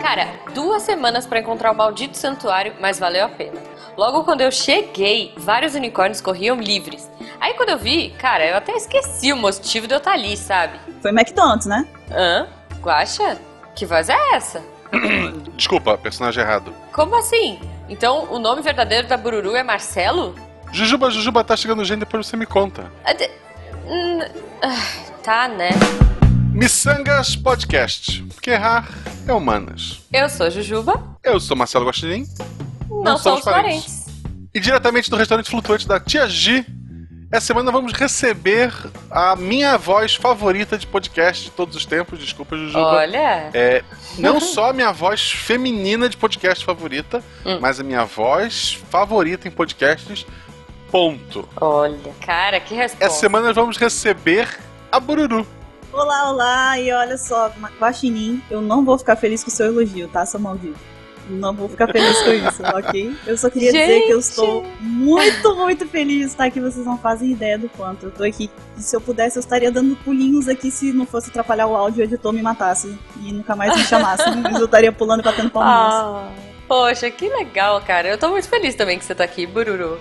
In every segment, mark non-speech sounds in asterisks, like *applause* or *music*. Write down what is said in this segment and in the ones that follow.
Cara, duas semanas pra encontrar o maldito santuário, mas valeu a pena. Logo quando eu cheguei, vários unicórnios corriam livres. Aí quando eu vi, cara, eu até esqueci o motivo de eu estar ali, sabe? Foi McDonald's, né? Hã? Guaxa? Que voz é essa? *coughs* Desculpa, personagem errado. Como assim? Então o nome verdadeiro da Bururu é Marcelo? Jujuba, Jujuba, tá chegando gente, depois você me conta. Ah, de- hum, ah, Tá, né? Missangas Podcast. Porque errar é humanas. Eu sou Jujuba, Eu sou Marcelo Guaxinim. não, somos parentes. E diretamente do restaurante flutuante da Tia G, essa semana vamos receber a minha voz favorita de podcast de todos os tempos. Desculpa, Jujuba. Olha, É, não *laughs* só a minha voz feminina de podcast favorita, Hum. mas a minha voz favorita em podcasts. Ponto. olha. Cara, que resposta. Essa semana nós vamos receber a Bururu. Olá, olá, e olha só, Guaxinim, eu não vou ficar feliz com o seu elogio, tá, seu maldito? Não vou ficar feliz com isso, *laughs* ok? Eu só queria dizer que eu Gente! estou muito, muito feliz de estar aqui. Vocês não fazem ideia do quanto eu tô aqui. E se eu pudesse, eu estaria dando pulinhos aqui se não fosse atrapalhar o áudio e o editor me matasse e nunca mais me chamasse. Mas eu estaria pulando e batendo palminhas. Ah, poxa, que legal, cara. Eu tô muito feliz também que você tá aqui, Bururu.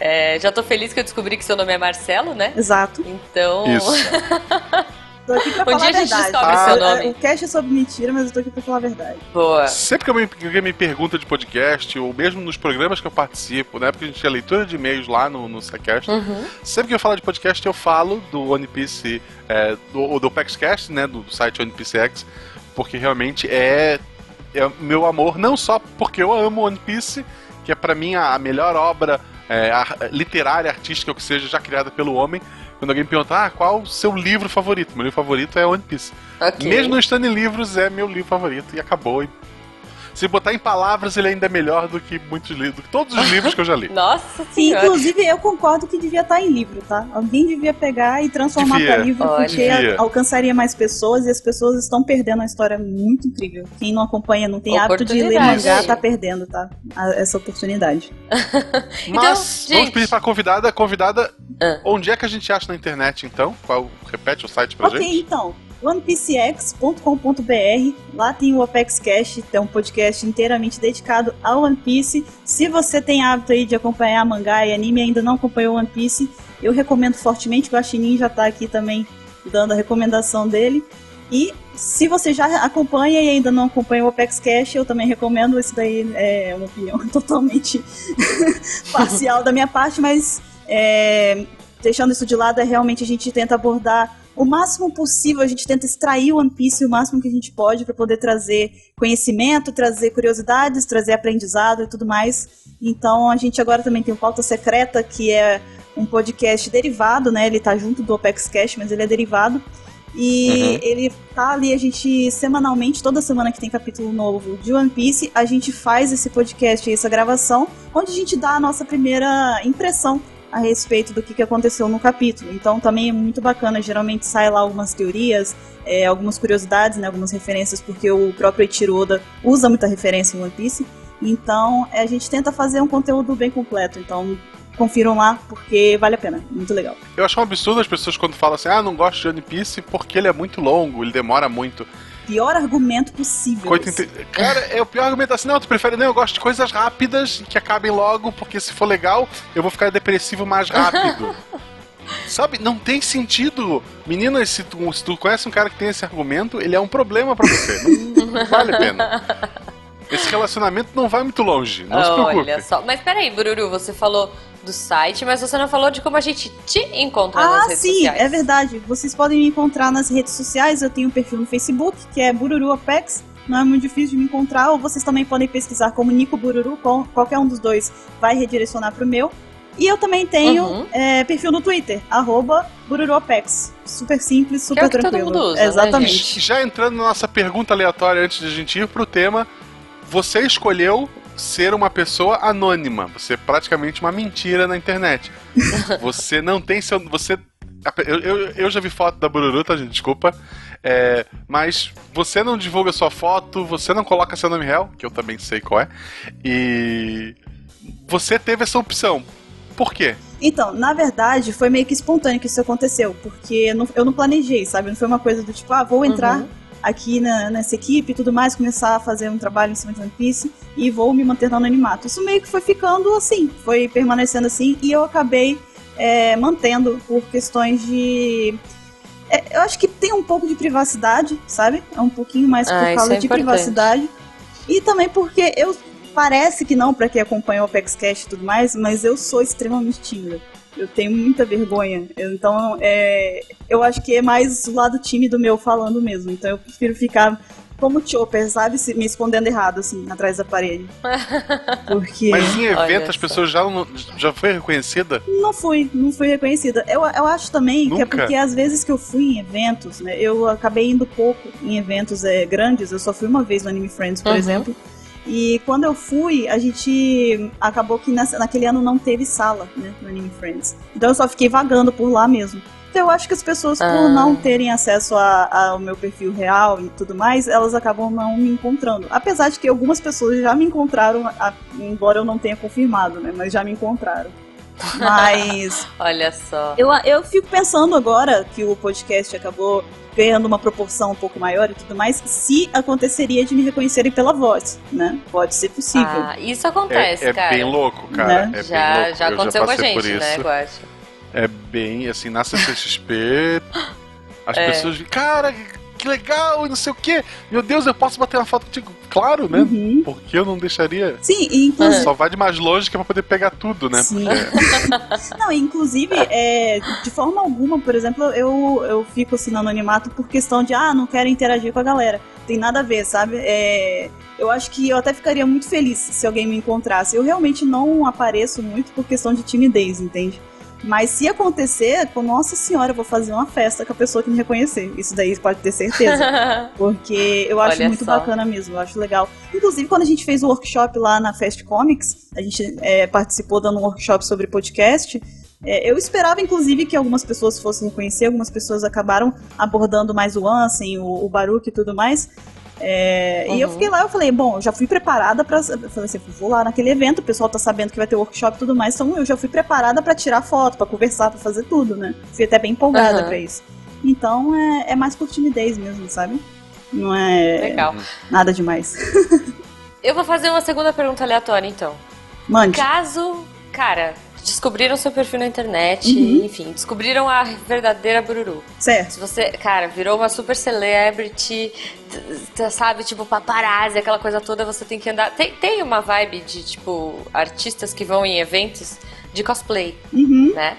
É, já tô feliz que eu descobri que seu nome é Marcelo, né? Exato. Então. Isso. *laughs* Tô aqui pra Um falar dia a a gente verdade. descobre seu Ah, nome. O cast é sobre mentira, mas eu tô aqui pra falar a verdade. Boa. Sempre que alguém me pergunta de podcast, ou mesmo nos programas que eu participo, na época que a gente tinha leitura de e-mails lá no, no SciCast, Uhum. sempre que eu falo de podcast, eu falo do One Piece, é, do, do PaxCast, né, do site One Piece X, porque realmente é, é meu amor, não só porque eu amo One Piece, que é pra mim a, a melhor obra é, ar- literária, artística, ou que seja, já criada pelo homem. Quando alguém pergunta, ah, qual o seu livro favorito? Meu livro favorito é One Piece. Ok. Mesmo não estando em livros, é meu livro favorito e acabou. E Se botar em palavras, ele ainda é melhor do que muitos livros, do que todos os livros que eu já li. *laughs* Nossa senhora. inclusive eu concordo que devia estar em livro, tá? Alguém devia pegar e transformar para livro, Olha. porque Devia. alcançaria mais pessoas e as pessoas estão perdendo uma história muito incrível. Quem não acompanha, não tem hábito de ler mangá, tá perdendo, tá? A- Essa oportunidade. *laughs* Mas Então, vamos gente- pedir pra convidada, convidada, Ah. onde é que a gente acha na internet então? Qual, repete o site pra ok, gente? então. OnePCX.com.br, lá tem o Opex Cast, que é um podcast inteiramente dedicado ao One Piece. Se você tem hábito aí de acompanhar mangá e anime e ainda não acompanhou One Piece, eu recomendo fortemente, o Guaxinim já tá aqui também dando a recomendação dele. E se você já acompanha e ainda não acompanha o Opex Cash, eu também recomendo. Isso daí é uma opinião *laughs* totalmente *laughs* parcial da minha parte, mas é, deixando isso de lado, é realmente a gente tenta abordar o máximo possível, a gente tenta extrair o One Piece o máximo que a gente pode para poder trazer conhecimento, trazer curiosidades, trazer aprendizado e tudo mais. Então a gente agora também tem o Pauta Secreta, que é um podcast derivado, né? Ele tá junto do Opex Cash, mas ele é derivado. E Uhum. ele tá ali, a gente semanalmente, toda semana que tem capítulo novo de One Piece, a gente faz esse podcast, essa gravação, onde a gente dá a nossa primeira impressão a respeito do que, que aconteceu no capítulo. Então também é muito bacana, geralmente sai lá algumas teorias, é, algumas curiosidades, né, algumas referências, porque o próprio Eiichiro Oda usa muita referência em One Piece. Então é, a gente tenta fazer um conteúdo bem completo. Então confiram lá, porque vale a pena, muito legal. Eu acho um absurdo as pessoas quando falam assim, ah, não gosto de One Piece porque ele é muito longo, ele demora muito. Pior argumento possível. Inte- Cara, é o pior argumento assim, não, tu prefere, não, eu gosto de coisas rápidas que acabem logo, porque se for legal, eu vou ficar depressivo mais rápido. *laughs* Sabe, não tem sentido. Meninas, se tu, se tu conhece um cara que tem esse argumento, ele é um problema pra você. Não, não *laughs* vale a pena. Esse relacionamento não vai muito longe, não se preocupe. Olha só. Mas peraí, Bururu, você falou do site, mas você não falou de como a gente te encontra Ah, nas redes sim, sociais. é verdade. Vocês podem me encontrar nas redes sociais. Eu tenho um perfil no Facebook, que é Bururu Apex. Não é muito difícil de me encontrar. Ou vocês também podem pesquisar como Nico Bururu. qual- Qualquer um dos dois vai redirecionar pro meu. E eu também tenho Uhum. é, perfil no Twitter, arroba BururuApex. Super simples, super Que é o que todo tranquilo. mundo usa, né, Exatamente. gente? Já entrando na nossa pergunta aleatória antes de a gente ir pro tema, você escolheu ser uma pessoa anônima. Você é praticamente uma mentira na internet. *laughs* você não tem seu. Você. Eu, eu, eu já vi foto da Bururu, tá, gente? Desculpa. É, mas você não divulga sua foto, você não coloca seu nome real, que eu também sei qual é. E. Você teve essa opção. Por quê? Então, na verdade, foi meio que espontâneo que isso aconteceu, porque eu não, eu não planejei, sabe? Não foi uma coisa do tipo, ah, vou entrar Uhum. Aqui na, nessa equipe e tudo mais, começar a fazer um trabalho em cima de One Piece e vou me manter no anonimato. Isso meio que foi ficando assim, foi permanecendo assim e eu acabei é, mantendo por questões de. É, eu acho que tem um pouco de privacidade, sabe? É um pouquinho mais por Ah, causa é de importante. privacidade. E também porque eu. Parece que não, pra quem acompanha o Apex Cash e tudo mais, mas eu sou extremamente tímida. Eu tenho muita vergonha. Então, é, eu acho que é mais o lado tímido meu falando mesmo. Então, eu prefiro ficar como Chopper, sabe? Se- Me escondendo errado, assim, atrás da parede. *laughs* Porque. Mas em evento as pessoas já, já foi reconhecida? Não fui, não fui reconhecida. Eu, eu acho também que é Nunca? porque às vezes que eu fui em eventos, né? Eu acabei indo pouco em eventos é, grandes. Eu só fui uma vez no Anime Friends, por Uhum. exemplo. E quando eu fui, a gente acabou que nessa- naquele ano não teve sala, né, no Anime Friends. Então eu só fiquei vagando por lá mesmo. Então eu acho que as pessoas, por Ah. não terem acesso a- ao meu perfil real e tudo mais, elas acabam não me encontrando. Apesar de que algumas pessoas já me encontraram, a- embora eu não tenha confirmado, né, mas já me encontraram. *laughs* Mas Olha só. eu, eu fico pensando agora que o podcast acabou ganhando uma proporção um pouco maior e tudo mais, se aconteceria de me reconhecerem pela voz, né? Pode ser possível. Ah, isso acontece, É, é cara. bem louco, cara. Né? É já, bem louco. já Eu aconteceu com a gente, por né. Guacha? É bem, assim, na CCXP, as É. pessoas cara, que legal, e não sei o quê. Meu Deus, eu posso bater uma foto contigo? Claro, né? Uhum. Porque eu não deixaria. Sim, e inclusive. Só vai de mais longe que é pra poder pegar tudo, né? Sim. Porque- *laughs* Não, inclusive, é, de forma alguma, por exemplo, eu, eu fico assim no anonimato por questão de, ah, não quero interagir com a galera. Tem nada a ver, sabe? É, eu acho que eu até ficaria muito feliz se alguém me encontrasse. Eu realmente não apareço muito por questão de timidez, entende? Mas se acontecer, com nossa senhora, eu vou fazer uma festa com a pessoa que me reconhecer. Isso daí pode ter certeza. *laughs* Porque eu acho Olha muito só. bacana mesmo, eu acho legal. Inclusive, quando a gente fez o workshop lá na Fast Comics, a gente é, participou dando um workshop sobre podcast. é, eu esperava, inclusive, que algumas pessoas fossem reconhecer, algumas pessoas acabaram abordando mais o Ansem, o, o Baruch e tudo mais. É, E eu Uhum. fiquei lá, eu falei, bom, eu já fui preparada pra. Eu falei assim, vou lá naquele evento, o pessoal tá sabendo que vai ter workshop e tudo mais, então eu já fui preparada pra tirar foto, pra conversar, pra fazer tudo, né? Fui até bem empolgada Aham. pra isso. Então é, é mais por timidez mesmo, sabe? Não é Legal. nada demais. *laughs* Eu vou fazer uma segunda pergunta aleatória, então. Mande. Caso, cara, descobriram seu perfil na internet, Uhum. enfim, descobriram a verdadeira Bururu. Certo. Se você, cara, virou uma super celebrity, sabe, tipo paparazzi, aquela coisa toda, você tem que andar. Tem, tem uma vibe de, tipo, artistas que vão em eventos de cosplay, Uhum. né?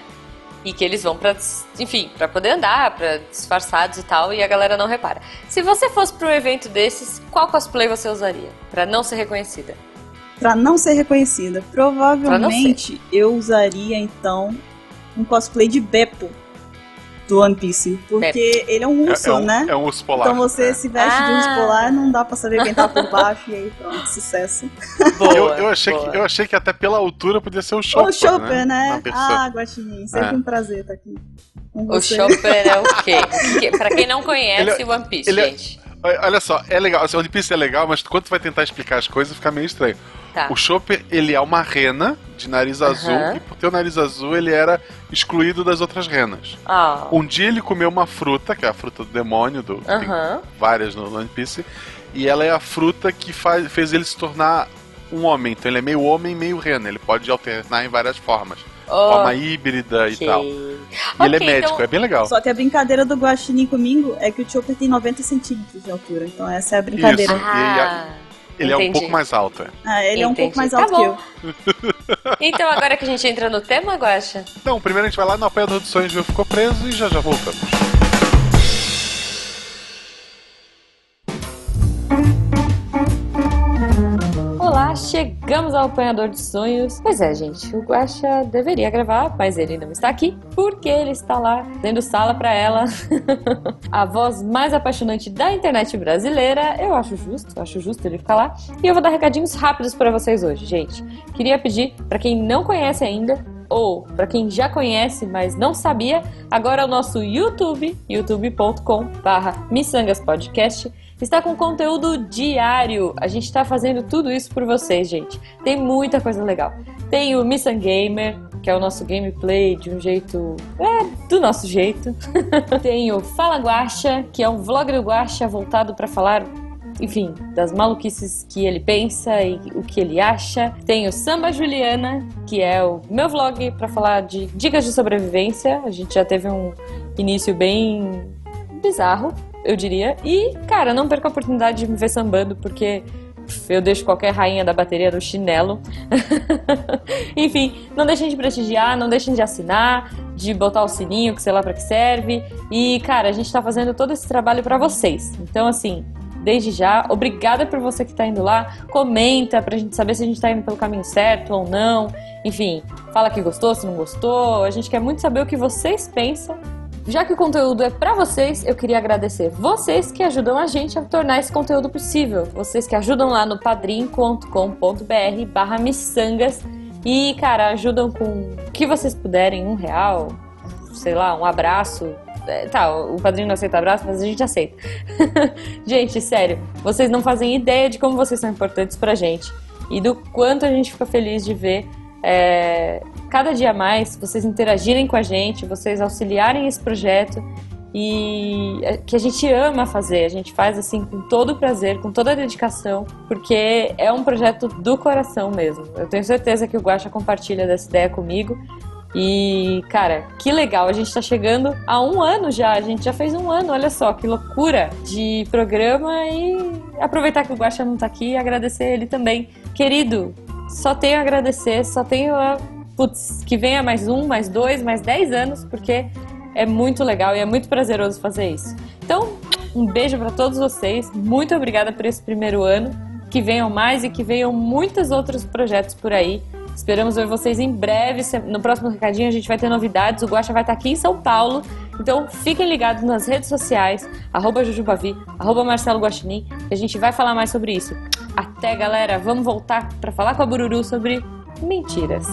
E que eles vão pra, enfim, pra poder andar, pra disfarçados e tal, e a galera não repara. Se você fosse pra um evento desses, qual cosplay você usaria? Pra não ser reconhecida? Pra não ser reconhecida. Provavelmente eu usaria então um cosplay de Beppo do One Piece. Porque ele é um urso, é, é um, né? é um urso polar. Então você é. se veste de urso Ah. polar, não dá pra saber quem tá por baixo, e aí pronto, sucesso. Boa, Eu, eu, achei boa. que, eu achei que até pela altura podia ser o Chopper, Ô, Chopper, né? versão. Ah, Guaxinim, sempre É. um prazer estar aqui com O você. Chopper é o *laughs* quê? O Pra quem não conhece Ele é- One Piece, é- gente. Olha só, é legal. Assim, One Piece é legal, mas quando tu vai tentar explicar as coisas, fica meio estranho. Tá. O Chopper, ele é uma rena de nariz azul, Aham. e por ter o nariz azul, ele era excluído das outras renas. Ah. Um dia ele comeu uma fruta, que é a fruta do demônio, do, tem Aham. várias no One Piece, e ela é a fruta que faz, fez ele se tornar um homem. Então ele é meio homem, meio rena. Ele pode alternar em várias formas. Forma híbrida e Ok. tal. E ele é Ok, médico, então- é bem legal. Só que a brincadeira do Guaxinim comigo é que o Chopper tem 90 centímetros de altura. Então essa é a brincadeira. Isso. Ah, Ele é um entendi. pouco mais alto. é. Ah, ele é um Entendi. pouco mais Tá alto que bom. eu. *laughs* Então agora que a gente entra no tema, Guaxa, Então, primeiro a gente vai lá no apoiador dos sonhos, o ficou preso e já já voltamos. Chegamos ao Apanhador de Sonhos. Pois é, gente, o Guaxa deveria gravar, mas ele não está aqui porque ele está lá dando sala pra ela. *laughs* a voz mais apaixonante da internet brasileira. Eu acho justo, acho justo ele ficar lá. E eu vou dar recadinhos rápidos pra vocês hoje, gente. Queria pedir pra quem não conhece ainda ou para quem já conhece, mas não sabia, agora é o nosso YouTube, youtube.com/barra Podcast está com conteúdo diário. A gente está fazendo tudo isso por vocês, gente. Tem muita coisa legal. Tem o Missan Gamer, que é o nosso gameplay de um jeito. É, do nosso jeito. *laughs* Tem o Fala Guacha, que é um vlog do Guacha voltado para falar enfim, das maluquices que ele pensa e o que ele acha. Tem o Samba Juliana, que é o meu vlog para falar de dicas de sobrevivência. A gente já teve um início bem bizarro, eu diria. E, cara, não perca a oportunidade de me ver sambando, porque eu deixo qualquer rainha da bateria no chinelo. *laughs* Enfim, não deixem de prestigiar, não deixem de assinar, de botar o sininho, que sei lá para que serve. E, cara, a gente tá fazendo todo esse trabalho para vocês. Então, assim, desde já, obrigada por você que tá indo lá. Comenta pra gente saber se a gente tá indo pelo caminho certo ou não. Enfim, fala que gostou, se não gostou. A gente quer muito saber o que vocês pensam já que o conteúdo é para vocês, eu queria agradecer vocês que ajudam a gente a tornar esse conteúdo possível. Vocês que ajudam lá no padrim.com.br barra miçangas e, cara, ajudam com o que vocês puderem, um real, sei lá, um abraço. É, tá, o padrinho não aceita abraço, mas a gente aceita. *laughs* gente, sério, vocês não fazem ideia de como vocês são importantes pra gente e do quanto a gente fica feliz de ver é, cada dia mais vocês interagirem com a gente, vocês auxiliarem esse projeto e é, que a gente ama fazer, a gente faz assim com todo o prazer, com toda a dedicação, porque é um projeto do coração mesmo. Eu tenho certeza que o Guaxa compartilha dessa ideia comigo. E, cara, que legal, a gente tá chegando a um ano já, a gente já fez um ano, olha só, que loucura de programa e aproveitar que o Guaxa não tá aqui e agradecer ele também. Querido, só tenho a agradecer, só tenho a. Putz, que venha mais um, mais dois, mais dez anos, porque é muito legal e é muito prazeroso fazer isso. Então, um beijo para todos vocês, muito obrigada por esse primeiro ano. Que venham mais e que venham muitos outros projetos por aí. Esperamos ver vocês em breve. No próximo recadinho a gente vai ter novidades. O Guaxa vai estar aqui em São Paulo. Então fiquem ligados nas redes sociais, arroba Jujubavi, arroba Marcelo Guaxinim, que a gente vai falar mais sobre isso. Até, galera! Vamos voltar para falar com a Bururu sobre mentiras.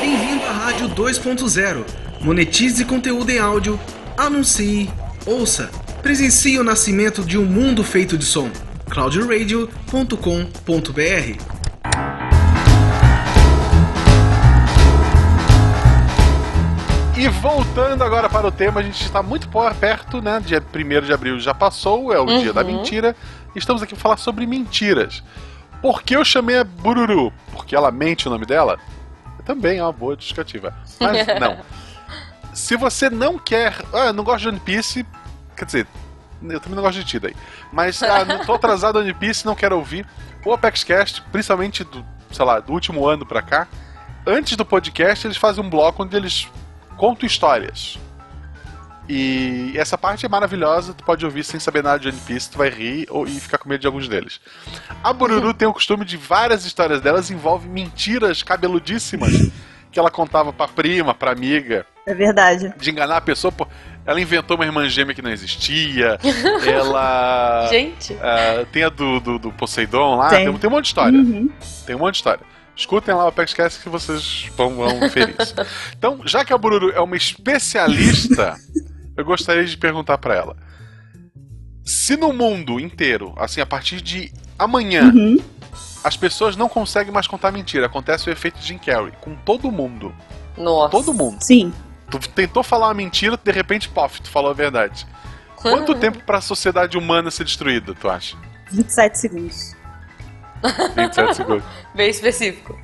Bem-vindo à Rádio 2.0. Monetize conteúdo em áudio, anuncie, ouça, presencie o nascimento de um mundo feito de som. cloudradio.com.br E voltando agora para o tema, a gente está muito perto, né? Dia 1 de abril já passou, é o uhum. dia da mentira. Estamos aqui para falar sobre mentiras. Por que eu chamei a Bururu? Porque ela mente o nome dela? Também é uma boa justificativa. Mas *laughs* não. Se você não quer. Ah, eu não gosto de One Piece. Quer dizer, eu também não gosto de ti daí. Mas ah, não tô atrasado One Piece, não quero ouvir. O ApexCast, principalmente do, sei lá, do último ano pra cá. Antes do podcast, eles fazem um bloco onde eles conto histórias. E essa parte é maravilhosa, tu pode ouvir sem saber nada de One Piece, tu vai rir ou, e ficar com medo de alguns deles. A Bururu tem o costume de várias histórias delas envolvem mentiras cabeludíssimas que ela contava pra prima, pra amiga. É verdade. De enganar a pessoa. Pô, ela inventou uma irmã gêmea que não existia. *laughs* ela. Gente. Uh, tem a do, do, do Poseidon lá. Tem. Tem, tem um monte de história. Uhum. Tem um monte de história. Escutem lá o ApexCast que vocês vão, vão felizes. Então, já que a Bururu é uma especialista, *laughs* eu gostaria de perguntar para ela. Se no mundo inteiro, assim, a partir de amanhã, uhum. as pessoas não conseguem mais contar mentira, acontece o efeito Jim Carrey com todo mundo. Nossa. Todo mundo. Sim. Tu tentou falar uma mentira, de repente, pof, tu falou a verdade. Quanto tempo para a sociedade humana ser destruída, tu acha? 27 segundos. 27 segundos. *laughs* Bem específico.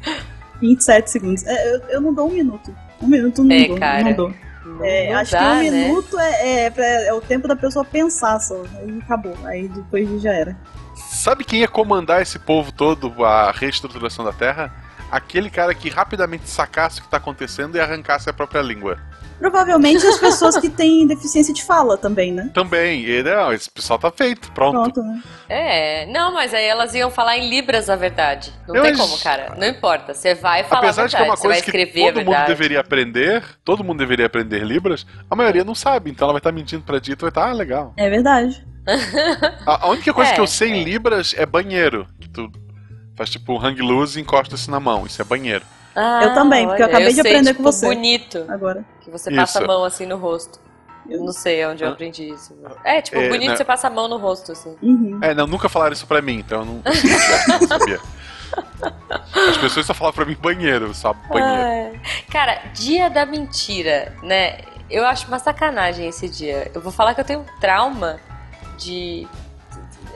27 segundos. É, eu, eu, não dou um minuto. Um minuto não é, dou. Cara. Não dou. É, não acho dá, que um né? minuto é, é, pra, é, o tempo da pessoa pensar só. Aí acabou. Aí depois já era. Sabe quem ia comandar esse povo todo, a reestruturação da Terra? Aquele cara que rapidamente sacasse o que está acontecendo e arrancasse a própria língua. Provavelmente as pessoas que têm deficiência de fala também, né? Também. E, não, esse pessoal tá feito, pronto. Pronto, né? É, não, mas aí elas iam falar em libras a verdade. Não eu tem como, cara. Não importa. Você vai falar Apesar a verdade. de que é uma coisa que todo mundo deveria aprender, todo mundo deveria aprender libras, a maioria não sabe. Então ela vai estar tá mentindo pra e tu vai estar, tá, ah, legal. É verdade. a, a, única coisa *laughs* é, que eu sei é. em libras é banheiro. Que tu faz tipo hang loose e encosta-se na mão. Isso é banheiro. Ah, eu também, porque eu acabei eu de aprender tipo, com você. bonito. Agora. Que você passa Isso. a mão assim no rosto. Eu não sei onde eu aprendi isso. É, tipo, É, bonito né? você passa a mão no rosto, assim. Uhum. É, não, nunca falaram isso pra mim, então eu não, não sabia. *laughs* As pessoas só falavam pra mim banheiro, só banheiro. Ai. Cara, dia da mentira, né? Eu acho uma sacanagem esse dia. Eu vou falar que eu tenho um trauma de.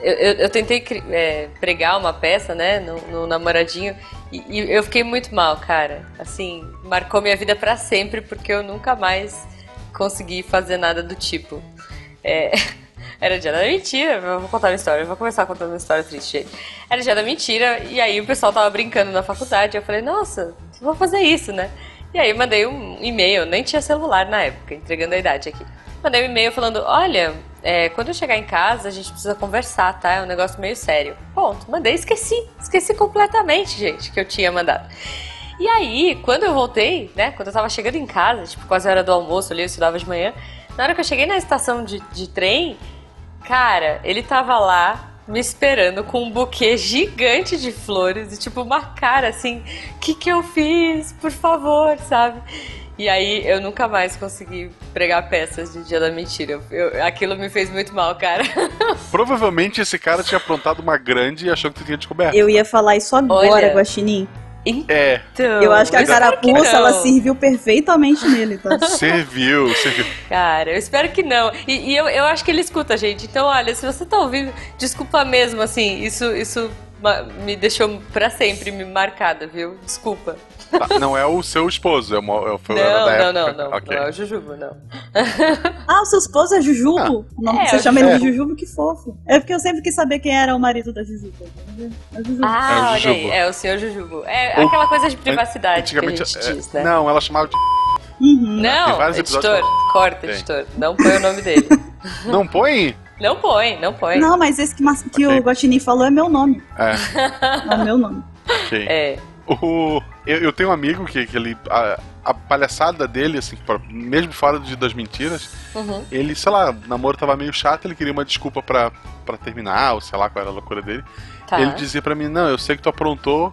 Eu, eu- eu tentei é, pregar uma peça, né, no, no namoradinho, e, e eu fiquei muito mal, cara. Assim, marcou minha vida pra sempre, porque eu nunca mais consegui fazer nada do tipo. É, *laughs* Era dia da mentira, eu vou contar uma história, eu vou começar contando uma história triste. Era dia da mentira, e aí o pessoal tava brincando na faculdade, eu falei, nossa, vou fazer isso, né? E aí mandei um e-mail, nem tinha celular na época, entregando a idade aqui. Mandei um e-mail falando, olha, é, quando eu chegar em casa a gente precisa conversar, tá? É um negócio meio sério. Ponto, mandei, esqueci, esqueci completamente, gente, que eu tinha mandado. E aí, quando eu voltei, né, quando eu tava chegando em casa, tipo, quase a hora do almoço ali, eu estudava de manhã, na hora que eu cheguei na estação de, de trem, cara, ele tava lá me esperando com um buquê gigante de flores e tipo uma cara assim, que que eu fiz? Por favor, sabe? E aí eu nunca mais consegui pregar peças de Dia da Mentira. Eu- aquilo me fez muito mal, cara. *laughs* Provavelmente esse cara tinha aprontado uma grande e achou que tu tinha descoberto. Eu ia falar isso agora, Olha. Guaxinim. É, Então, Eu acho que a que carapuça, ela serviu perfeitamente nele, tá? *laughs* serviu, serviu. Cara, eu espero que não. E, e eu, eu acho que ele escuta, gente. Então, olha, se você tá ouvindo, desculpa mesmo, assim, isso, isso me deixou pra sempre me marcada, viu? Desculpa. Tá, não é o seu esposo, é, uma, é, foi Não, era da não, não, época. não. Ok. Não é o Jujubo, não. *laughs* Ah, o seu esposo é Jujubo? O nome É, que você o chama ele de Jujubo. Jujubo, que fofo. É porque eu sempre quis saber quem era o marido da Jujuba. É o Jujubo. Ah, É o olha aí, Jujubo. é o senhor Jujubo. É Ou- aquela coisa de privacidade que a Antigamente, gente é, diz, né? Não, ela chamava de. Uhum. Não, editor, episódios corta, Tem. editor. Não põe o nome dele. *laughs* Não põe? não põe, não põe. Não, mas esse que, mas- que o Guaxinim falou é meu nome. É, É o meu nome. ok. É. O, eu, eu tenho um amigo que, que ele. A, a palhaçada dele, assim, pra- mesmo fora de, das mentiras, Uhum. ele, sei lá, o namoro tava meio chato, ele queria uma desculpa pra, pra terminar, ou sei lá qual era a loucura dele. Tá. Ele dizia pra mim, não, eu sei que tu aprontou,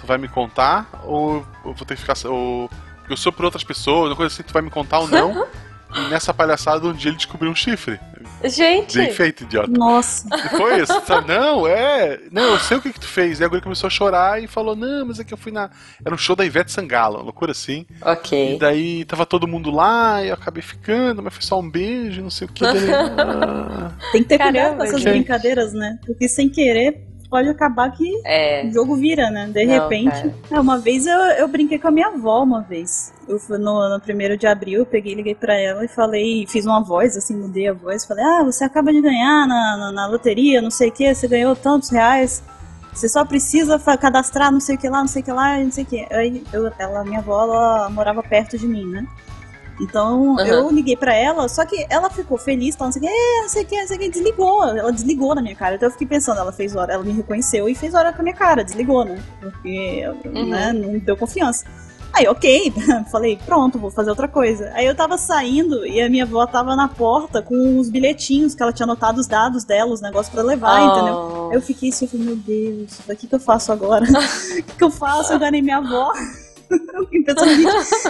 tu vai me contar, ou eu vou ter que ficar. Ou eu sou por outras pessoas, uma coisa assim, tu vai me contar ou não. *laughs* e nessa palhaçada, um dia ele descobriu um chifre. Gente, Bem feito, idiota. Nossa. E foi isso. Não, é. Não, eu sei o que, que tu fez. E a guria começou a chorar e falou: Não, mas é que eu fui na. Era um show da Ivete Sangalo, uma loucura assim. E ok. daí tava todo mundo lá e eu acabei ficando, mas foi só um beijo, não sei o que. Dele. Ah, Tem que ter Caramba, cuidado com essas gente. brincadeiras, né? Porque sem querer pode acabar que É. o jogo vira, né? De Não, repente. É, uma vez eu, eu brinquei com a minha avó uma vez. Eu fui no, no primeiro de abril, eu peguei, liguei pra ela e falei, fiz uma voz, assim, mudei a voz, falei, ah, você acaba de ganhar na, na, na loteria, não sei o que, você ganhou tantos reais. Você só precisa cadastrar não sei o que lá, não sei o que lá, não sei o que. Aí eu, ela, minha avó, ela morava perto de mim, né? Então Aham. eu liguei pra ela, só que ela ficou feliz, tal, não sei o que, é, não sei o que, não sei o que, desligou. Ela desligou na minha cara. Então eu fiquei pensando, ela fez hora, ela me reconheceu e fez hora com a minha cara, desligou, né? Porque né, não deu confiança. Aí, ok, *laughs* falei, pronto, vou fazer outra coisa. Aí eu tava saindo e a minha avó tava na porta com os bilhetinhos que ela tinha anotado os dados dela, os negócios pra levar, entendeu? Oh. Aí eu fiquei assim, eu falei, meu Deus, o que, que eu faço agora? *laughs* O que, que eu faço? Eu enganei minha avó. Eu fiquei pensando, gente,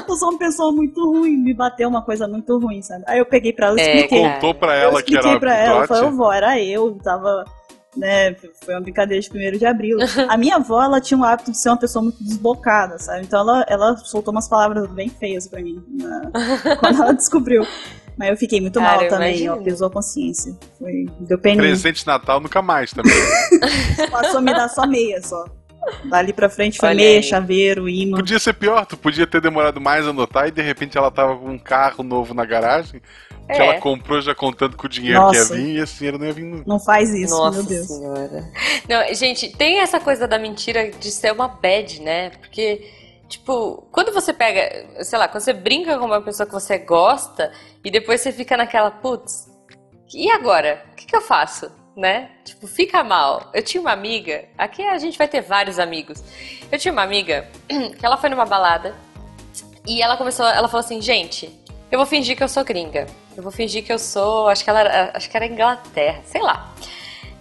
eu sou uma pessoa muito ruim, me bateu uma coisa muito ruim, sabe? Aí eu peguei pra ela e É, expliquei. cara. Contou pra eu ela que expliquei era pra ela, eu falei. "Ô, vó, era eu, tava, né, foi uma brincadeira de 1 de abril. A minha avó, ela tinha o hábito de ser uma pessoa muito desbocada, sabe? Então ela, ela soltou umas palavras bem feias pra mim, na- *laughs* quando ela descobriu. Mas eu fiquei muito Cara, mal eu também, imagino. ó, pesou a consciência. Foi, deu peninha. Presente de Natal nunca mais também. *laughs* Passou a me dar só meia, só. Dali pra frente foi meia, chaveiro, imã. Podia ser pior, tu podia ter demorado mais a anotar e de repente ela tava com um carro novo na garagem que É. ela comprou já contando com o dinheiro Nossa. que ia vir e esse dinheiro não ia vir nunca. Não faz isso, Nossa meu Deus. senhora. Não, gente, tem essa coisa da mentira de ser uma bad, né? Porque, tipo, quando você pega, sei lá, quando você brinca com uma pessoa que você gosta e depois você fica naquela, putz, e agora? O que, que eu faço? Né? Tipo, fica mal. Eu tinha uma amiga, aqui a gente vai ter vários amigos. Eu tinha uma amiga *clears throat* que ela foi numa balada e ela começou, ela falou assim, gente, eu vou fingir que eu sou gringa. Eu vou fingir que eu sou, acho que ela era, acho que era Inglaterra, sei lá.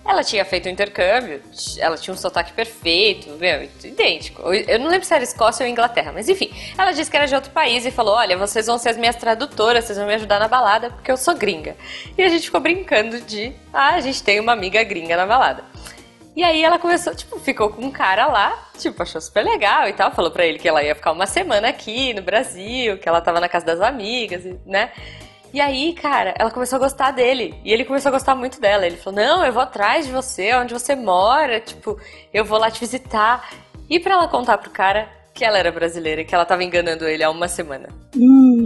Ela tinha feito um intercâmbio, ela tinha um sotaque perfeito, meu, idêntico. Eu não lembro se era Escócia ou Inglaterra, mas enfim. Ela disse que era de outro país e falou: Olha, vocês vão ser as minhas tradutoras, vocês vão me ajudar na balada porque eu sou gringa. E a gente ficou brincando de: Ah, a gente tem uma amiga gringa na balada. E aí ela começou, tipo, ficou com um cara lá, tipo, achou super legal e tal. Falou pra ele que ela ia ficar uma semana aqui no Brasil, que ela tava na casa das amigas, né? E aí, cara, ela começou a gostar dele. E ele começou a gostar muito dela. Ele falou: Não, eu vou atrás de você, onde você mora. Tipo, eu vou lá te visitar. E pra ela contar pro cara que ela era brasileira e que ela tava enganando ele há uma semana. Hum.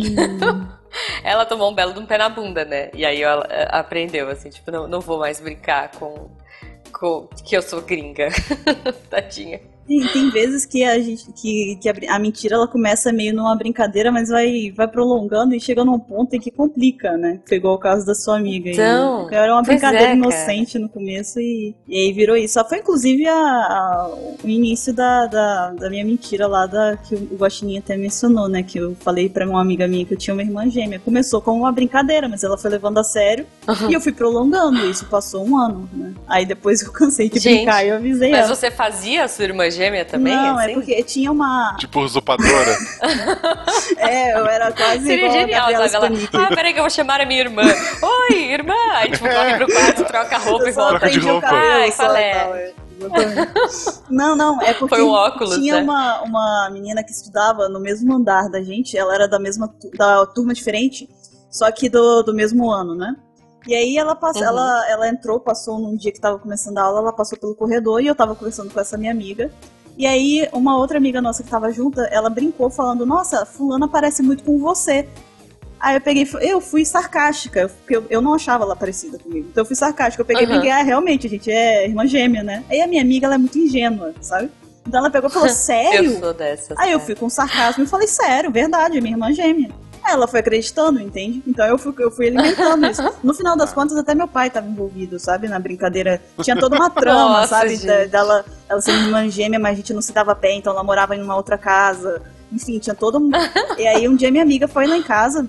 *laughs* ela tomou um belo de um pé na bunda, né? E aí ela eh, aprendeu, assim, tipo, não, não vou mais brincar com, com que eu sou gringa. *laughs* Tadinha. Tem, tem vezes que a gente que, que a, a, mentira ela começa meio numa brincadeira, mas vai, vai prolongando e chega num ponto em que complica, né? Foi igual o caso da sua amiga. Então, e, era uma brincadeira é, inocente no começo e, e aí virou isso. Só foi inclusive a, a, o início da, da, da, minha mentira lá da, que o Guaxinim até mencionou, né? Que eu falei pra uma amiga minha que eu tinha uma irmã gêmea. Começou como uma brincadeira, mas ela foi levando a sério uhum. e eu fui prolongando. Isso passou um ano, né? Aí depois eu *laughs* cansei de gente, brincar e eu avisei Mas ela. você fazia a sua irmã gêmea? Gêmea também? Não, assim? é porque tinha uma. Tipo usurpadora. *laughs* é, eu era quase. Seria igual genial, a sabe? Ela, ah, peraí que eu vou chamar a minha irmã. *laughs* Oi, irmã! Aí, tipo, corre pro quarto, troca a roupa e volta. Troca de roupa. Ai, qual é? Não, não, é porque Foi um óculos, tinha né? uma, uma menina que estudava no mesmo andar da gente, ela era da mesma da turma diferente, só que do, do mesmo ano, né? E aí ela passou, uhum. ela, ela entrou, passou num dia que tava começando a aula, ela passou pelo corredor e eu tava conversando com essa minha amiga. E aí, uma outra amiga nossa que tava junta, ela brincou falando: Nossa, Fulana parece muito com você. Aí eu peguei, eu fui sarcástica, porque eu, eu não achava ela parecida comigo. Então eu fui sarcástica, eu peguei uhum. e brinquei, ah, realmente, a gente é irmã gêmea, né? Aí a minha amiga, ela é muito ingênua, sabe? Então ela pegou e falou, *laughs* sério? eu sou dessa. Aí eu fui com sarcasmo e falei, sério, verdade, é minha irmã gêmea. Ela foi acreditando, entende? Então eu fui, eu fui alimentando isso. *laughs* No final das contas, até meu pai estava envolvido, sabe? Na brincadeira. Tinha toda uma *laughs* trama, Nossa, sabe? gente. Dela ela ser irmã gêmea, mas a gente não se dava pé, então ela morava em uma outra casa. Enfim, tinha todo um. *laughs* e aí um dia minha amiga foi lá em casa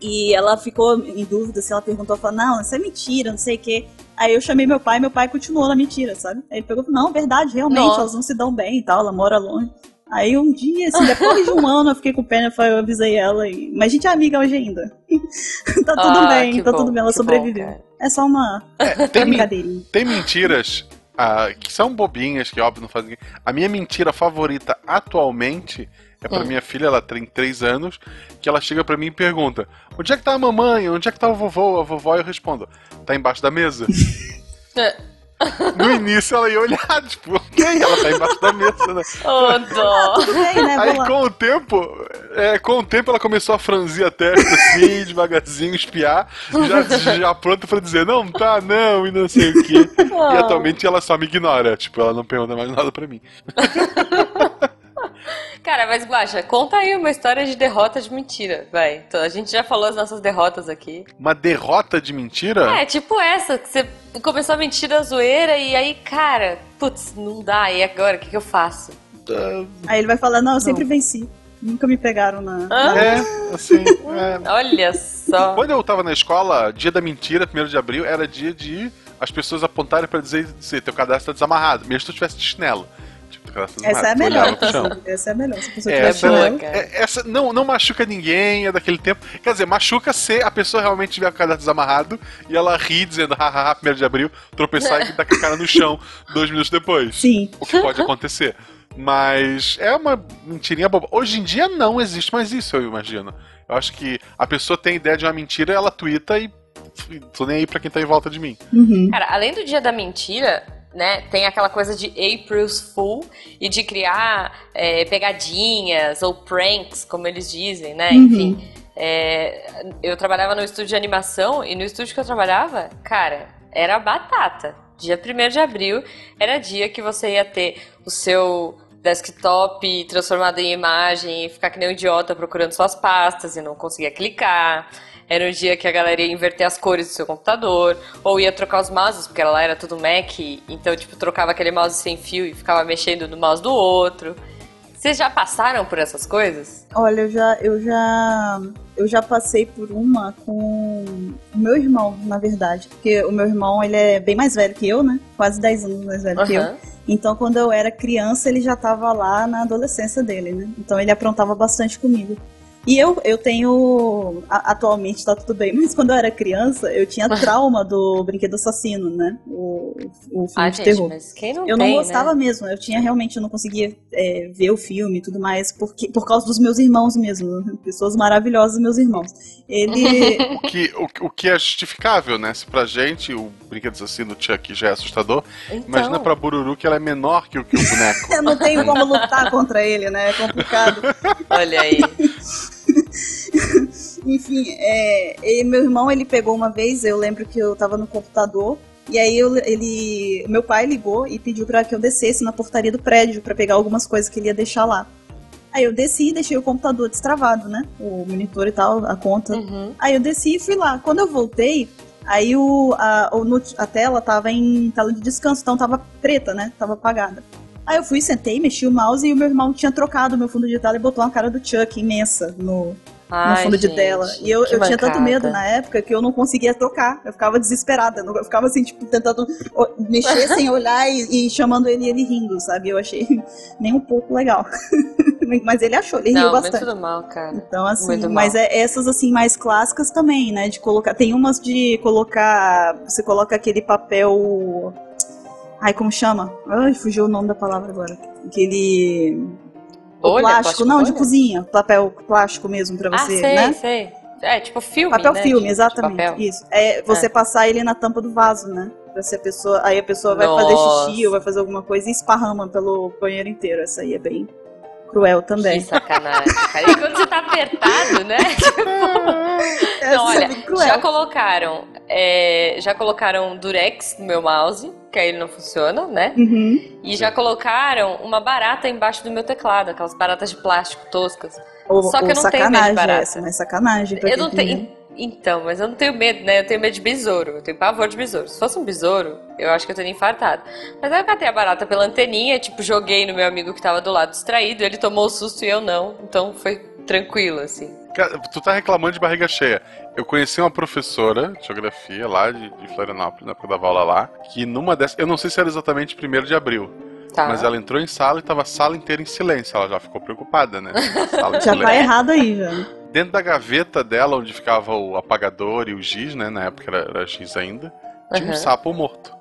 e ela ficou em dúvida se ela perguntou, falou, não, isso é mentira, não sei o quê. Aí eu chamei meu pai, meu pai continuou na mentira, sabe? Aí ele pegou, não, verdade, realmente, Nossa. elas não se dão bem e tal, ela mora longe. Aí um dia, assim, depois de um *laughs* ano, eu fiquei com pena, eu avisei ela. E... Mas a gente é amiga hoje ainda. *laughs* tá tudo Ah, bem, tá bom, tudo bem, ela sobreviveu. bom, é só uma, É, tem, brincadeirinha. tem mentiras ah, que são bobinhas, que óbvio não fazem. ninguém. A minha mentira favorita atualmente é pra Hum. minha filha, ela tem 3 anos, que ela chega pra mim e pergunta: Onde é que tá a mamãe? Onde é que tá o vovô? A vovó? Eu respondo: Tá embaixo da mesa. *laughs* No início ela ia olhar, *laughs* tipo, ok, ela tá embaixo da mesa, né? *laughs* Ô, dó. Né? Aí com o tempo, é, com o tempo ela começou a franzir a testa assim, *laughs* devagarzinho, espiar, já, já pronta pra dizer, não, tá, não, e não sei o quê. E atualmente ela só me ignora, tipo, ela não pergunta mais nada pra mim. Cara, mas Guaxa, conta aí uma história de derrota de mentira, vai. Então, a gente já falou as nossas derrotas aqui. Uma derrota de mentira? É, tipo essa, que você começou a mentir da zoeira e aí, cara, putz, não dá, e agora, o que, que eu faço? Aí ele vai falar, não, eu sempre venci. Nunca me pegaram na. Ah. É, assim, *laughs* é. Olha só. Quando eu tava na escola, dia da mentira, 1 de abril, era dia de as pessoas apontarem pra dizer, dizer teu cadastro tá desamarrado, mesmo se tu tivesse de chinelo. Essa é a melhor. Essa é a melhor. Se a pessoa É, tiver essa, chinelo. cara. é- essa não, não machuca ninguém, é daquele tempo. Quer dizer, machuca se a pessoa realmente tiver com o cadastro desamarrado e ela ri dizendo, hahaha, 1 de abril, tropeçar e dar com a cara no chão *laughs* dois minutos depois. Sim. O que pode acontecer. Mas é uma mentirinha boba. Hoje em dia não existe mais isso, eu imagino. Eu acho que a pessoa tem ideia de uma mentira, ela twitta e tô nem aí pra quem tá em volta de mim. Uhum. Cara, além do dia da mentira, né, tem aquela coisa de April's Fool e de criar é, pegadinhas ou pranks, como eles dizem, né? Uhum. Enfim. é, eu trabalhava no estúdio de animação e no estúdio que eu trabalhava, cara, era batata. Dia 1 de abril era dia que você ia ter o seu desktop transformado em imagem e ficar que nem um idiota procurando suas pastas e não conseguia clicar. Era um dia que a galera ia inverter as cores do seu computador, ou ia trocar os mouses, porque lá era tudo Mac, então, tipo, trocava aquele mouse sem fio e ficava mexendo no mouse do outro. Vocês já passaram por essas coisas? Olha, eu já, eu já, eu já passei por uma com o meu irmão, na verdade, porque o meu irmão ele é bem mais velho que eu, né? Quase 10 anos mais velho uhum. que eu. Então, quando eu era criança, ele já estava lá na adolescência dele, né? Então, ele aprontava bastante comigo. E eu, eu tenho. Atualmente tá tudo bem, *laughs* mas quando eu era criança, eu tinha trauma do Brinquedo Assassino, né? O, o filme ah, de gente, terror. Mas quem não eu tem, não gostava né? mesmo. Eu tinha realmente, eu não conseguia é, ver o filme e tudo mais, porque, por causa dos meus irmãos mesmo. Né? *laughs* Pessoas maravilhosas, meus irmãos. Ele. *laughs* o, que, o, o que é justificável, né? Se pra gente o Brinquedo Assassino Chuck já é assustador, então... imagina pra Bururu que ela é menor que o, que o boneco. *laughs* eu não tenho como lutar contra ele, né? É complicado. Olha aí. *laughs* Enfim, é, meu irmão ele pegou uma vez, eu lembro que eu tava no computador e aí eu, ele, meu pai ligou e pediu para que eu descesse na portaria do prédio para pegar algumas coisas que ele ia deixar lá. Aí eu desci e deixei o computador destravado, né? O monitor e tal, a conta. Uhum. Aí eu desci e fui lá. Quando eu voltei, aí o, a, o, a tela tava em tela de descanso, então tava preta, né? Tava apagada. Aí eu fui, sentei, mexi o mouse e o meu irmão tinha trocado o meu fundo de tela e botou uma cara do Chuck imensa no, Ai, no fundo gente, de tela. E eu, eu tinha tanto medo na época que eu não conseguia trocar. Eu ficava desesperada. Eu ficava assim, tipo, tentando mexer sem *laughs* olhar e, e, chamando ele e ele rindo, sabe? Eu achei *laughs* nem um pouco legal. *laughs* mas ele achou, ele não, riu bastante. Muito mal, cara. Então, assim, muito mas mal. é essas assim mais clássicas também, né? De colocar. Tem umas de colocar. Você coloca aquele papel Ai, como chama? Ai, fugiu o nome da palavra agora. Aquele. Olha, plástico, plástico, não, de cozinha. Papel plástico mesmo pra você, ah, sei, né? sei. É, tipo filme, Papel né? filme, exatamente. Isso. É você é. passar ele na tampa do vaso, né? Pra se a pessoa, aí a pessoa vai Nossa. fazer xixi ou vai fazer alguma coisa e esparrama pelo banheiro inteiro. Essa aí é bem cruel também. Que sacanagem, cara. E quando você tá apertado, né? *laughs* Tipo... Não, olha, é já colocaram, é, já colocaram durex no meu mouse, que aí ele não funciona, né? Uhum. E já colocaram uma barata embaixo do meu teclado, aquelas baratas de plástico toscas. Ou, Só que eu não tenho medo de barata. Essa, mas sacanagem. Eu não tenho. Então, mas eu não tenho medo, né? Eu tenho medo de besouro. Eu tenho pavor de besouro. Se fosse um besouro, eu acho que eu teria infartado. Mas aí eu catei a barata pela anteninha, tipo, joguei no meu amigo que tava do lado distraído. Ele tomou o susto e eu não. Então foi tranquilo, assim. Cara, tu tá reclamando de barriga cheia. Eu conheci uma professora de geografia lá de, de Florianópolis, na época da aula lá, que numa dessas. Eu não sei se era exatamente 1 de abril. Tá. Mas ela entrou em sala e tava a sala inteira em silêncio. Ela já ficou preocupada, né? *laughs* já silêncio. tá errado aí, já. Dentro da gaveta dela, onde ficava o apagador e o giz, né? Na época era, era giz ainda, tinha uhum. um sapo morto.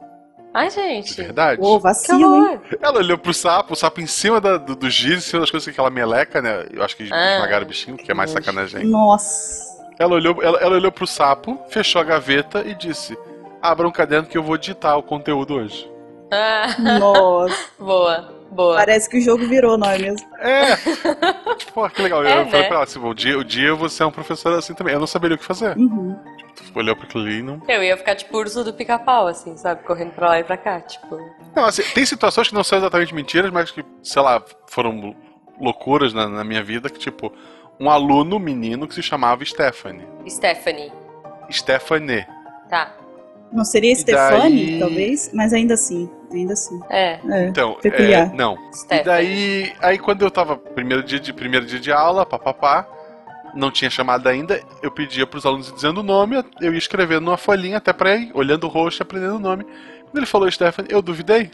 Ai, gente. É verdade. Ô, vacilo, hein? Ela olhou pro sapo, o sapo em cima da, do, do giz, em cima das coisas que aquela meleca, né? Eu acho que ah, esmagaram o bichinho, que é mais sacanagem. Nossa. Ela olhou, ela, ela olhou pro sapo, fechou a gaveta e disse: Abra um caderno que eu vou digitar o conteúdo hoje. Ah. Nossa. *laughs* Boa. Boa. Parece que o jogo virou, não é mesmo? É. *laughs* Pô, que legal. É, eu né? falei pra ela, assim, o dia, o dia você é um professor assim também. Eu não saberia o que fazer. Uhum. Tipo, tu olhou pra aquilo ali e não... Eu ia ficar tipo urso do pica-pau, assim, sabe? Correndo pra lá e pra cá, tipo... Não, assim, tem situações que não são exatamente mentiras, mas que, sei lá, foram loucuras na, na minha vida, que tipo um aluno menino que se chamava Stephanie. Stephanie. Stephanie. Tá. Não seria Stephanie, daí... talvez, mas ainda assim, ainda assim. É. é então, é, não. Stephanie. E daí, aí quando eu tava primeiro dia de primeiro dia de aula, papapá, não tinha chamado ainda, eu pedia para os alunos dizendo o nome, eu ia escrevendo numa folhinha até para ir olhando o rosto e aprendendo o nome. Quando ele falou Stephanie, eu duvidei.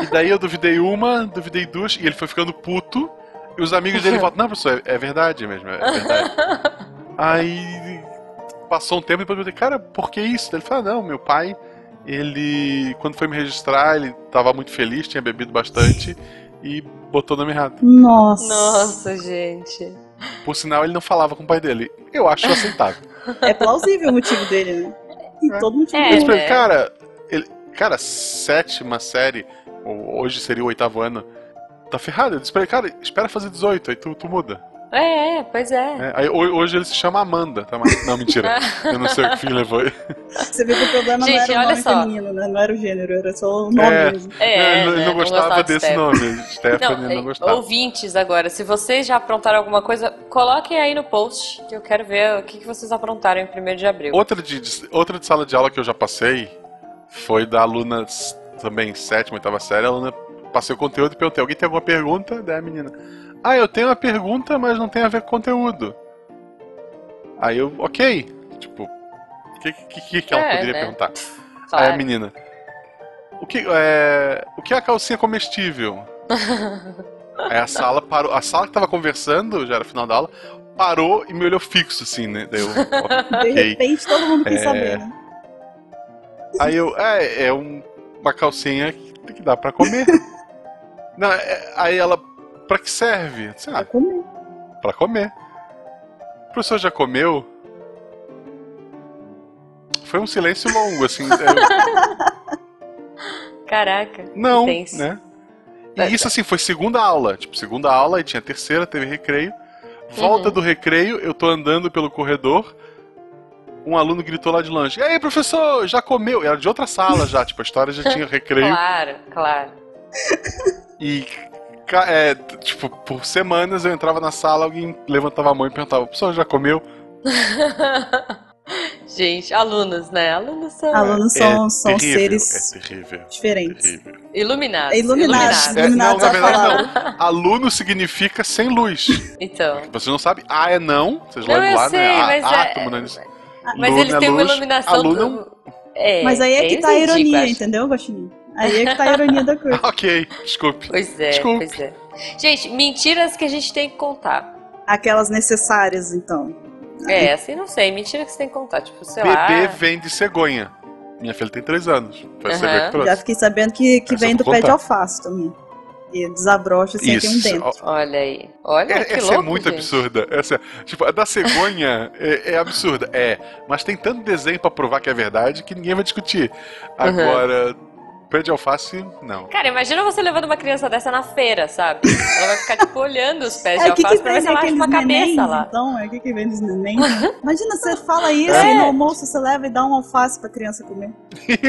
e daí eu duvidei uma, duvidei duas, e ele foi ficando puto. E os amigos dele falam, não, professor, é, é verdade mesmo, é, verdade. *laughs* Aí passou um tempo e depois eu falei, cara, por que isso? Ele falou, não, meu pai, ele, quando foi me registrar, ele tava muito feliz, tinha bebido bastante e botou o nome errado. Nossa. Nossa, gente. Por sinal, ele não falava com o pai dele. Eu acho aceitável. É plausível o motivo dele, né? Tem todo motivo é, dele. É. Cara, ele, cara, sétima série, hoje seria o oitavo ano, tá ferrado. Eu disse pra ele, cara, espera fazer 18, aí tu, tu muda. É, pois é. é aí, hoje ele se chama Amanda, tá? Mas, não, mentira. *laughs* eu não sei o que fim levou. Você viu que o problema Gente, não era o nome só. feminino, né? Não era o gênero, era só o nome é, mesmo. É, ele, não, não gostava desse Stephanie. nome. Stephanie não, não, gostava. Ouvintes agora, se vocês já aprontaram alguma coisa, coloquem aí no post, que eu quero ver o que, que vocês aprontaram em 1 de abril. Outra de, outra de sala de aula que eu já passei foi da aluna também sétima, oitava série, a aluna passei o conteúdo e perguntei: alguém tem alguma pergunta? Daí a menina: Ah, eu tenho uma pergunta, mas não tem a ver com conteúdo. Aí eu, ok. Tipo, o que, que, que, ela É, poderia né? perguntar? Claro. Aí a menina: O que é, o que é a calcinha comestível? *laughs* Aí a sala parou. A sala que tava conversando, já era final da aula, parou e me olhou fixo, assim, né? Daí eu, *laughs* De ok. repente todo mundo quis É. saber, né? Aí eu, é, é um- uma calcinha que, que dá pra comer. *laughs* Não, é- aí ela, pra que serve? Eu disse, Pra comer. pra comer. O professor já comeu? Foi um silêncio longo, assim. eu- *laughs* Caraca. não, tenso. né? E isso, assim, foi segunda aula. Tipo, segunda aula, e tinha terceira, teve recreio. Volta Uhum. do recreio, eu tô andando pelo corredor. Um aluno gritou lá de longe: E aí, professor, já comeu? Era de outra sala já, tipo, a história já tinha recreio. *laughs* Claro, claro. E, é, tipo, por semanas eu entrava na sala, alguém levantava a mão e perguntava: professor, já comeu? *laughs* Gente, alunos, né? Alunos são Alunos são, é são terrível, seres É terrível. diferentes. terrível. iluminados. É iluminados. É, Iluminados não, é na verdade, não. Aluno significa sem luz. Então. Você não sabe? A é não. Vocês Não, lá, sei, né? mas A, é- átomo, né? Mas Luna eles é têm uma iluminação. aluno- do- É, Mas aí é que tá a ironia, acho. entendeu, Gostinho? Aí é que tá a ironia da coisa. *laughs* Ok, desculpe. Pois é, Desculpe. pois é. Gente, mentiras que a gente tem que contar. Aquelas necessárias, então. É, assim, não sei. Mentira que você tem que contar. Tipo, sei Bebê lá. vem de cegonha. Minha filha tem 3 anos. Foi a cegonha que trouxe. Já fiquei sabendo que, que Essa vem do pé de contar. alface também. E desabrocha sem ter um Isso. dente. Olha aí. Olha É, que essa louco, é muito gente. absurda. Essa, tipo, a da cegonha é, é absurda. É, mas tem tanto desenho pra provar que é verdade que ninguém vai discutir. Agora, pé de alface, não. Cara, imagina você levando uma criança dessa na feira, sabe? Ela vai ficar, tipo, olhando os pés É, de o que, que alface pra ver vem se ela acha uma cabeça nenéns, lá. então? É o que, que vem dos nenéns? Imagina, você fala isso É. e no almoço você leva e dá um alface pra criança comer.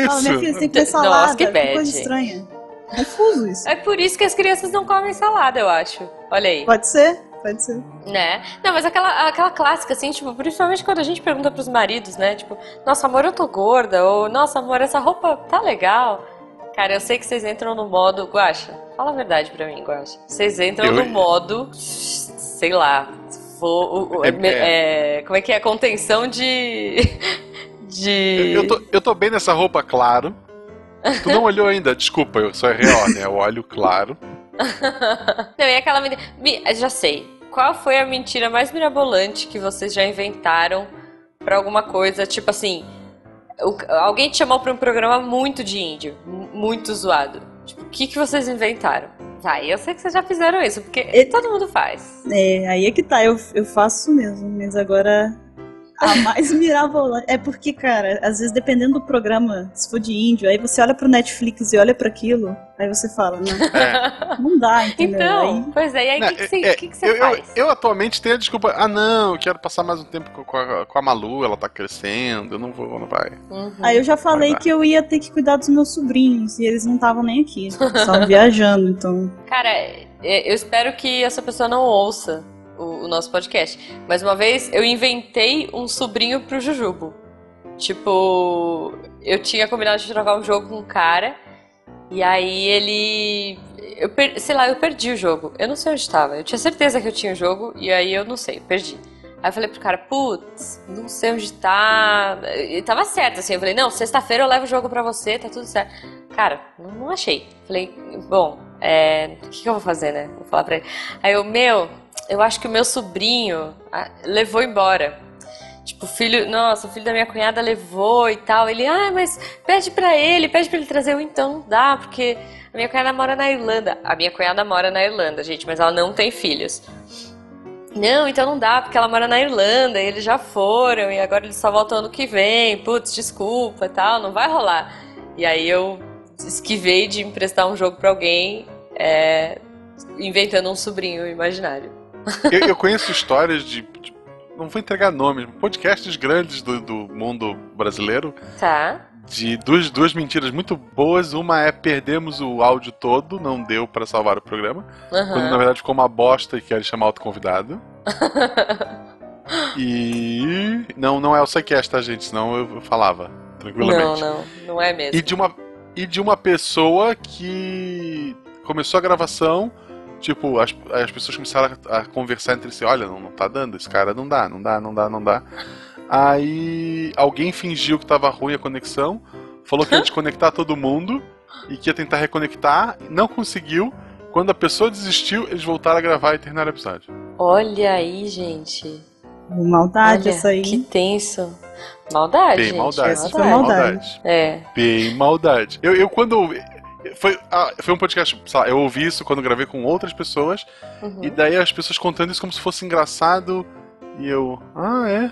Fala, minha filha, Isso. você tem que Nossa, salada. que que, bad, coisa estranha. Confuso isso. É por isso que as crianças não comem salada, eu acho. Olha aí. Pode ser? Pode ser. Né? Não, mas aquela, aquela clássica, assim, tipo, principalmente quando a gente pergunta pros maridos, né? Tipo, nossa, amor, eu tô gorda. Ou, nossa, amor, essa roupa tá legal. Cara, eu sei que vocês entram no modo. Guaxa, fala a verdade pra mim, Guaxa. Vocês entram Eu- no modo. Sei lá. Vou, o- É- me- é, como é que é? Contenção de. *laughs* De. Eu tô, eu tô bem nessa roupa, claro. Tu não olhou ainda, desculpa, eu sou real, né? Eu olho claro. *laughs* Não, e aquela mentira. Já sei. Qual foi a mentira mais mirabolante que vocês já inventaram pra alguma coisa? Tipo assim, o- alguém te chamou pra um programa muito de índio, muito zoado. Tipo, o que, que vocês inventaram? Vai, eu sei que vocês já fizeram isso, porque todo mundo faz. É, aí é que tá, eu, eu faço mesmo, mas agora a mais mirabolante. É porque, cara, às vezes dependendo do programa, se for de índio, aí você olha pro Netflix e olha pra aquilo, aí você fala, não, É. não dá, entendeu? Então, pois é, e aí o que, que você, é, que que você eu, eu, faz? eu atualmente tenho a desculpa. Ah, não, eu quero passar mais um tempo com, com a, com a Malu, ela tá crescendo, eu não vou, não vai. Uhum. Aí eu já falei Vai que eu ia ter que cuidar dos meus sobrinhos, e eles não estavam nem aqui, estavam viajando, então. Cara, é, eu espero que essa pessoa não ouça o, o nosso podcast. Mas uma vez eu inventei um sobrinho pro Jujubo. Tipo, eu tinha combinado de jogar um jogo com um cara. E aí ele. Eu per- sei lá, eu perdi o jogo. Eu não sei onde estava. Eu tinha certeza que eu tinha o jogo. E aí eu não sei, perdi. Aí eu falei pro cara, putz, não sei onde tá. E tava certo, assim. Eu falei, não, sexta-feira eu levo o jogo pra você, tá tudo certo. Cara, não, achei. Falei, bom, é, o que, que eu vou fazer, né? Vou falar pra ele. Aí eu, meu, eu acho que o meu sobrinho levou embora. Tipo, o filho, nossa, o filho da minha cunhada levou e tal. Ele, ah, mas pede pra ele, pede pra ele trazer. Eu, então, não dá, porque a minha cunhada mora na Irlanda. A minha cunhada mora na Irlanda, gente, mas ela não tem filhos. Não, então não dá, porque ela mora na Irlanda e eles já foram e agora eles só voltam ano que vem. Putz, desculpa tal, não vai rolar. E aí eu esquivei de emprestar um jogo pra alguém, é, inventando um sobrinho imaginário. Eu, eu conheço histórias de, de- Não vou entregar nomes, podcasts grandes do, do mundo brasileiro Tá? de duas, duas mentiras muito boas. Uma é perdemos o áudio todo, não deu pra salvar o programa. Quando na verdade ficou uma bosta e querem chamar outro convidado. *laughs* E. Não, não é o SciCast, tá, gente? Senão eu falava, Não, tranquilamente. não, não é mesmo. E de uma. E de uma pessoa que começou a gravação, tipo, as, as pessoas começaram a, a conversar entre si, olha, não, não tá dando, esse cara não dá, não dá, não dá, não dá. Aí alguém fingiu que tava ruim a conexão, falou que ia desconectar todo mundo e que ia tentar reconectar, não conseguiu. Quando a pessoa desistiu, eles voltaram a gravar e terminaram o episódio. Olha aí, gente. Maldade Olha, essa aí. Que tenso. Maldade, Bem gente. maldade. Essa foi maldade. É. Bem maldade. Eu, eu quando. Foi, ah, foi um podcast, sei lá, eu ouvi isso quando gravei com outras pessoas, Uhum. e daí as pessoas contando isso como se fosse engraçado, e eu. Ah, é?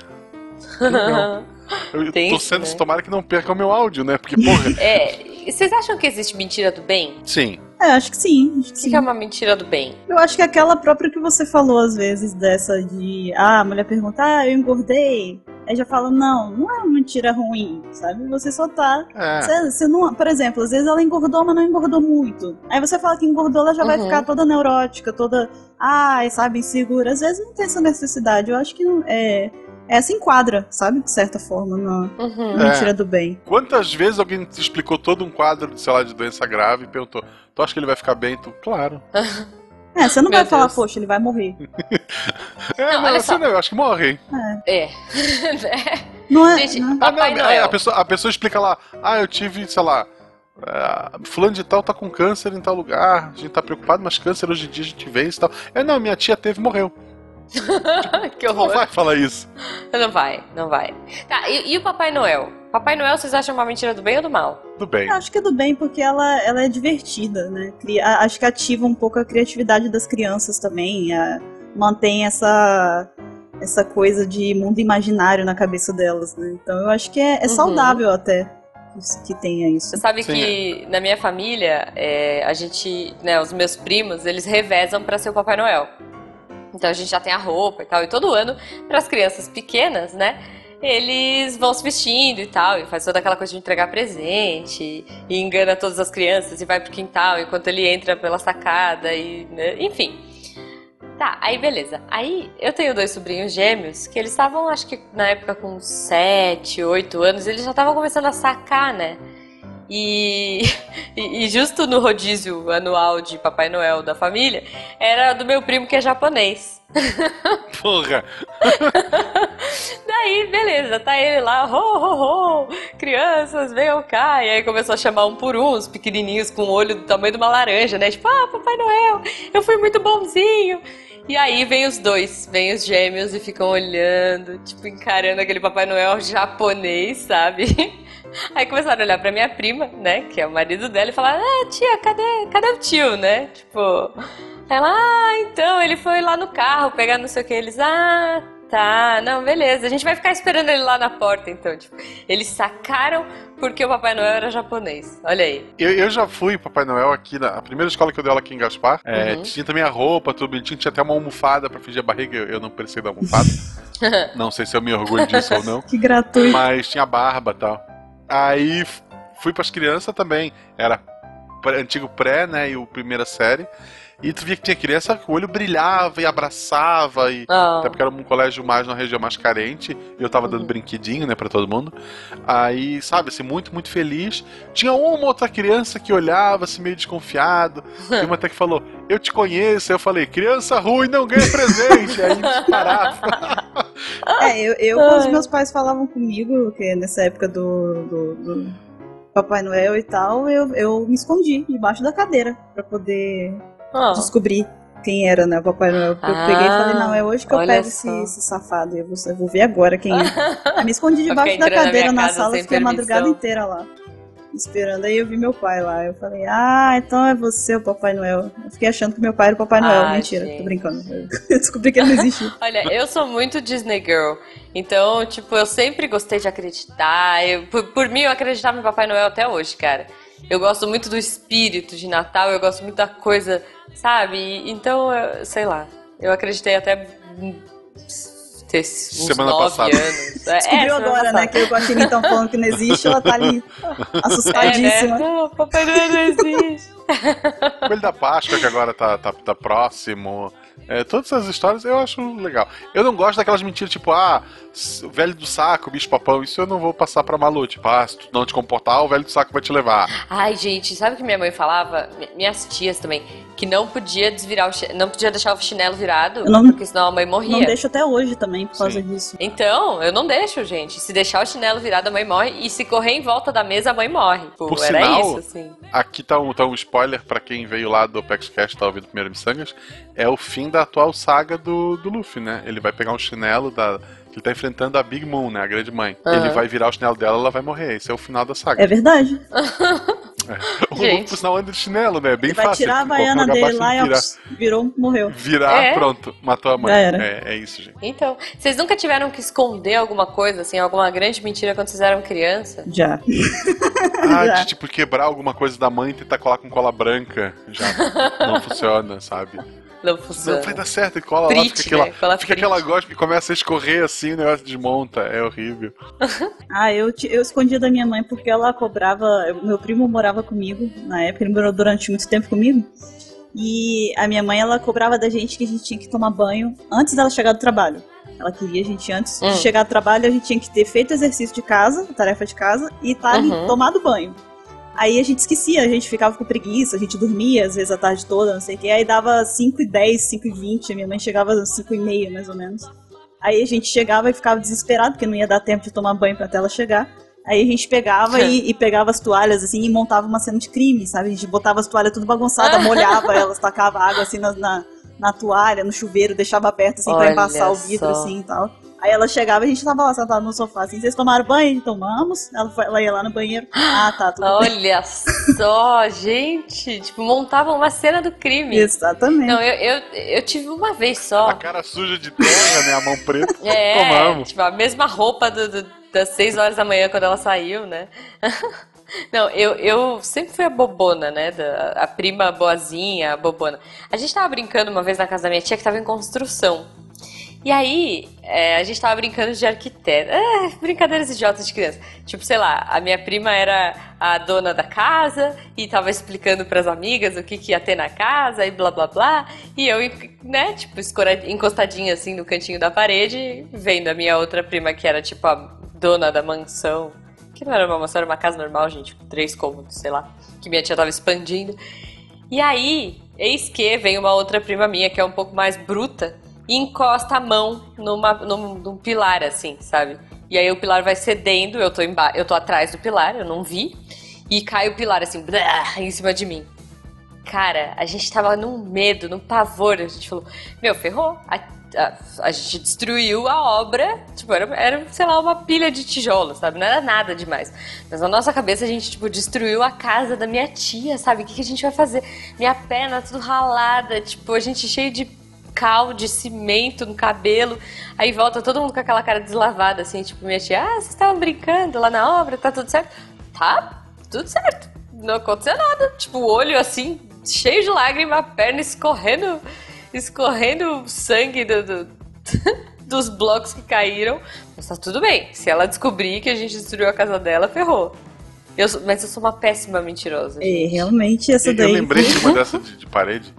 Legal. *laughs* Eu Tem tô isso, sendo né? tomara que não perca o meu áudio, né? Porque, porra. *laughs* É, vocês acham que existe mentira do bem? sim. É, acho que sim. Acho que sim. que é uma mentira do bem? Eu acho que aquela própria que você falou às vezes, dessa de. Ah, a mulher pergunta, ah, eu engordei. Aí já fala, não, não é uma mentira ruim, sabe? Você só tá. É. Você, você não, por exemplo, às vezes ela engordou, mas não engordou muito. Aí você fala que engordou, ela já vai Uhum. ficar toda neurótica, toda. Ai, sabe, insegura. Às vezes não tem essa necessidade. Eu acho que não- é. Essa enquadra, sabe, de certa forma, na Uhum. na É. mentira do bem. Quantas vezes alguém te explicou todo um quadro, sei lá, de doença grave e perguntou: Tu acha que ele vai ficar bem? Tu, claro. *laughs* É, você não Meu vai falar, Deus. poxa, ele vai morrer. *laughs* É, Não, você só. não, eu acho que morre. É. *laughs* Não é. Gente, né? Papai não, Noel. aí a pessoa, a pessoa explica lá, ah, eu tive, sei lá, é, fulano de tal tá com câncer em tal lugar, a gente tá preocupado, mas câncer hoje em dia a gente vence e tal. É, não, minha tia teve e morreu. *laughs* que Não horror. vai falar isso. Não vai, não vai. Tá, e, e o Papai Noel? Papai Noel, vocês acham uma mentira do bem ou do mal? Tudo bem. Eu acho que é do bem porque ela, ela é divertida, né? Cria- acho que ativa um pouco a criatividade das crianças também. a- mantém essa, essa coisa de mundo imaginário na cabeça delas, né? Então eu acho que é, é Uhum. saudável até que- tenha isso. Você sabe Sim. que na minha família, é, a gente, né, os meus primos, eles revezam pra ser o Papai Noel. Então a gente já tem a roupa e tal, e todo ano, para as crianças pequenas, né, eles vão se vestindo e tal, e faz toda aquela coisa de entregar presente, e engana todas as crianças e vai pro quintal enquanto ele entra pela sacada, e, né, enfim. Tá, aí beleza. Aí eu tenho dois sobrinhos gêmeos que eles estavam, acho que na época com 7, 8 anos, eles já estavam começando a sacar, né? *laughs* E, e, justo no rodízio anual de Papai Noel da família, era do meu primo que é japonês. *laughs* Porra. *laughs* Daí, beleza, tá ele lá, ho, ho, ho, crianças, venham cá. E aí começou a chamar um por um, os pequenininhos com o olho do tamanho de uma laranja, né? Tipo, ah, Papai Noel, eu fui muito bonzinho. E aí vem os dois, vem os gêmeos e ficam olhando, tipo, encarando aquele Papai Noel japonês, sabe? *laughs* Aí começaram a olhar pra minha prima, né, que é o marido dela, e falar, ah, tia, cadê, cadê o tio, né? Tipo, ela, ah, então, ele foi lá no carro pegar não sei o que. Eles, ah, tá, não, beleza. A gente vai ficar esperando ele lá na porta, então. Tipo, eles sacaram porque o Papai Noel era japonês. Olha aí. Eu, eu já fui Papai Noel aqui na a primeira escola que eu dei aula aqui em Gaspar. É, Uhum. Tinha também a roupa, tudo bonitinho, tinha até uma almofada pra fingir a barriga. Eu, eu não precisei da almofada. *laughs* não sei se eu me orgulho disso ou não. Que gratuito. Mas tinha barba e tal. Aí fui pras crianças também. Era antigo pré, né? E o primeira série. E tu via que tinha criança que o olho brilhava e abraçava. E, Ah, até porque era um colégio mais na região mais carente. E eu tava dando Uhum. brinquedinho, né, pra todo mundo. Aí, sabe, assim, muito, muito feliz. Tinha uma outra criança que olhava, assim, meio desconfiado. *laughs* Tem uma até que falou, eu te conheço. Aí eu falei, criança ruim não ganha presente. Aí eles paravam. *laughs* É, eu, eu quando os meus pais falavam comigo, que nessa época do, do, do Papai Noel e tal, eu, eu me escondi debaixo da cadeira pra poder ah. descobrir quem era, né, o Papai Noel. Eu Ah, peguei e falei, não, é hoje que eu pego esse, esse safado. Eu vou, eu vou ver agora quem é. *laughs* Me escondi debaixo da na cadeira na casa sala, fiquei a madrugada permissão. inteira lá. Esperando, aí eu vi meu pai lá. Eu falei, ah, então é você o Papai Noel. Eu fiquei achando que meu pai era o Papai Noel. Mentira, gente. tô brincando. Eu *laughs* descobri que ele não existia. *laughs* Olha, eu sou muito Disney Girl. Então, tipo, eu sempre gostei de acreditar. Eu- por, por mim, eu acreditava em Papai Noel até hoje, cara. Eu gosto muito do espírito de Natal, eu gosto muito da coisa, sabe? Então, eu- sei lá. Eu acreditei até ter uns Semana nove passada. anos. É, Descobriu semana agora, né? passada. Que eu com a Tina estão falando que não existe, ela tá ali *laughs* É, né? assustadíssima. Não, Papai Noel não existe. O Coelho da Páscoa, que agora tá, tá, tá próximo. É, todas essas histórias eu acho legal. Eu não gosto daquelas mentiras tipo, ah, o velho do saco, bicho papão, isso eu não vou passar pra Malu. Tipo, ah, se tu não te comportar, o velho do saco vai te levar. Ai, gente, sabe o que minha mãe falava? Minhas tias também. Que não podia desvirar o não podia deixar o chinelo virado, não, porque senão a mãe morria. Não deixo até hoje também por causa Sim. disso. Então, eu não deixo, gente. Se deixar o chinelo virado, a mãe morre. E se correr em volta da mesa, a mãe morre. Pô, por era sinal, isso, assim. Aqui tá um, tá um spoiler pra quem veio lá do PaxCast, tá ouvindo primeiro Missangas. É o fim da atual saga do, do Luffy, né? Ele vai pegar um chinelo da ele tá enfrentando a Big Moon, né? A grande mãe. Uhum. Ele vai virar o chinelo dela, ela vai morrer. Esse é o final da saga. É verdade. É. O Gente. por sinal, anda de chinelo, né? Bem ele fácil. Vai tirar a baiana dele lá e virou, morreu. Virar, é. pronto, matou a mãe. É, é isso, gente. Então, vocês nunca tiveram que esconder alguma coisa, assim, alguma grande mentira quando vocês eram criança? Já. *laughs* Ah, Já. de tipo quebrar alguma coisa da mãe e tentar colar com cola branca. Já não funciona, sabe? Não funciona. Não vai dar certo, e cola lá, fica, aquela, né? cola fica aquela gosta que começa a escorrer assim, o negócio desmonta. É horrível. *laughs* ah, eu, eu escondia da minha mãe porque ela cobrava. Meu primo morava comigo na época, ele morou durante muito tempo comigo. E a minha mãe, ela cobrava da gente que a gente tinha que tomar banho antes dela chegar do trabalho. Ela queria a gente, antes hum. de chegar do trabalho, a gente tinha que ter feito exercício de casa, tarefa de casa, e estar tá uhum. tomado banho. Aí a gente esquecia, a gente ficava com preguiça, a gente dormia às vezes a tarde toda, não sei o que. Aí dava 5 e 10, 5 e 20, minha mãe chegava às 5 e meia, mais ou menos. Aí a gente chegava e ficava desesperado, porque não ia dar tempo de tomar banho pra ela chegar. Aí a gente pegava e, *laughs* e, pegava as toalhas, assim, e montava uma cena de crime, sabe? A gente botava as toalhas tudo bagunçadas, molhava *laughs* elas, tacava água, assim, na, na, na, toalha, no chuveiro, deixava perto, assim, Olha pra embaçar o vidro, só. assim, e tal. Aí ela chegava e a gente tava lá sentado no sofá assim, vocês tomaram banho? Tomamos. Ela, foi, ela ia lá no banheiro. Ah, tá, tudo Olha bem. só, gente. Tipo, montavam uma cena do crime. Exatamente. Não, eu, eu, eu tive uma vez só. A cara suja de terra, né? A mão preta. *laughs* É, Tomamos. tipo, a mesma roupa do, do, das 6 horas da manhã quando ela saiu, né? *laughs* Não, eu, eu sempre fui a bobona, né? Da, a prima boazinha, a bobona. A gente tava brincando uma vez na casa da minha tia que tava em construção. E aí, é, a gente tava brincando de arquiteto. É, brincadeiras idiotas de criança. Tipo, sei lá, a minha prima era a dona da casa e tava explicando para as amigas o que, que ia ter na casa e blá blá blá. E eu, né, tipo, encostadinha assim no cantinho da parede, vendo a minha outra prima que era tipo a dona da mansão. Que não era uma mansão, era uma casa normal, gente, com três cômodos, sei lá. Que minha tia tava expandindo. E aí, eis que vem uma outra prima minha que é um pouco mais bruta e encosta a mão numa, num, num pilar, assim, sabe? E aí o pilar vai cedendo, eu tô, eu tô atrás do pilar, eu não vi, e cai o pilar assim, blá, em cima de mim. Cara, a gente tava num medo, num pavor, a gente falou, meu, ferrou. A, a, a gente destruiu a obra, tipo, era, era, sei lá, uma pilha de tijolos, sabe? Não era nada demais. Mas na nossa cabeça a gente, tipo, destruiu a casa da minha tia, sabe? O que, que a gente vai fazer? Minha perna tudo ralada, tipo, a gente cheio de cal de cimento no cabelo. Aí volta todo mundo com aquela cara deslavada, assim, tipo, minha tia, ah, vocês estavam brincando lá na obra, tá tudo certo? Tá, tudo certo. Não aconteceu nada. Tipo, o olho assim, cheio de lágrima, a perna escorrendo, escorrendo sangue do, do *laughs* dos blocos que caíram. Mas tá tudo bem. Se ela descobrir que a gente destruiu a casa dela, ferrou. Eu, mas eu sou uma péssima mentirosa. É, realmente, essa daí. Eu lembrei de uma dessa de, de parede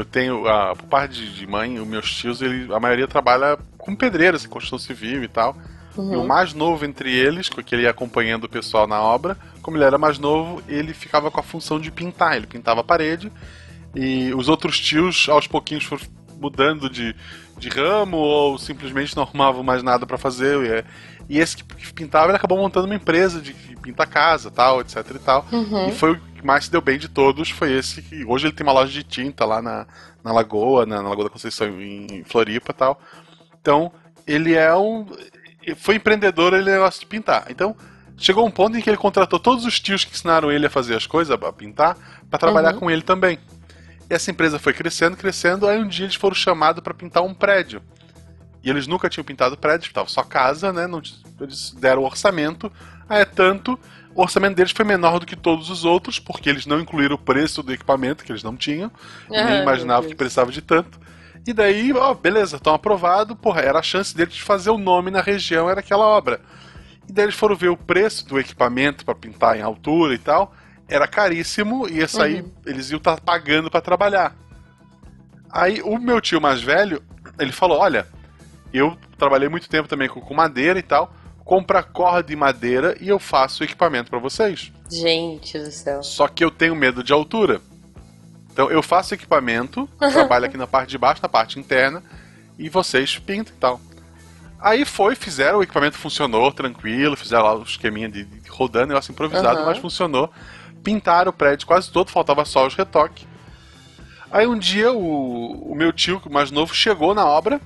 eu tenho, a, por parte de mãe, os meus tios, ele, a maioria trabalha com pedreiros, em construção civil e tal. Uhum. E o mais novo entre eles, que ele ia acompanhando o pessoal na obra, como ele era mais novo, ele ficava com a função de pintar. Ele pintava a parede e os outros tios, aos pouquinhos, foram mudando de, de ramo ou simplesmente não arrumavam mais nada para fazer. E, é, esse que pintava, ele acabou montando uma empresa de pinta casa, tal, etc e tal. Uhum. E foi o que mais se deu bem de todos, foi esse que hoje ele tem uma loja de tinta lá na, na Lagoa, na, na Lagoa da Conceição em Floripa, tal. Então, ele é um foi empreendedor, ele gosta de pintar. Então, chegou um ponto em que ele contratou todos os tios que ensinaram ele a fazer as coisas, a pintar, para trabalhar uhum. com ele também. E essa empresa foi crescendo, crescendo, aí um dia eles foram chamados para pintar um prédio. E eles nunca tinham pintado prédio, estava só casa, né? Não, eles deram o orçamento. Ah, é tanto. O orçamento deles foi menor do que todos os outros, porque eles não incluíram o preço do equipamento, que eles não tinham. Ah, nem imaginavam que precisava de tanto. E daí, ó, beleza, estão aprovado. Porra, era a chance deles de fazer o nome na região, era aquela obra. E daí eles foram ver o preço do equipamento para pintar em altura e tal. Era caríssimo, e essa aí uhum. eles iam estar tá pagando para trabalhar. Aí o meu tio mais velho, ele falou: Olha, eu trabalhei muito tempo também com, com madeira e tal. Compra corda e madeira e eu faço equipamento para vocês. Gente do céu. Só que eu tenho medo de altura. Então eu faço equipamento, *laughs* trabalho aqui na parte de baixo, na parte interna, e vocês pintam e tal. Aí foi, fizeram, o equipamento funcionou tranquilo, fizeram lá o esqueminha de, de rodando, negócio improvisado, Aham. mas funcionou. Pintaram o prédio quase todo, faltava só os retoques. Aí um dia o, o meu tio, o mais novo, chegou na obra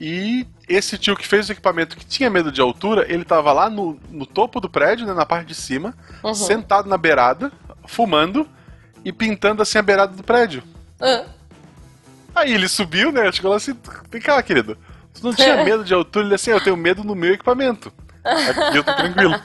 e esse tio que fez o equipamento que tinha medo de altura, ele tava lá no, no topo do prédio, né, na parte de cima, Uhum. sentado na beirada, fumando e pintando assim a beirada do prédio. Ah, Aí ele subiu, né? Chegou lá assim, vem cá, querido. Tu não tinha *laughs* medo de altura? Ele assim, eu tenho medo no meu equipamento. *laughs* Aqui eu tô tranquilo.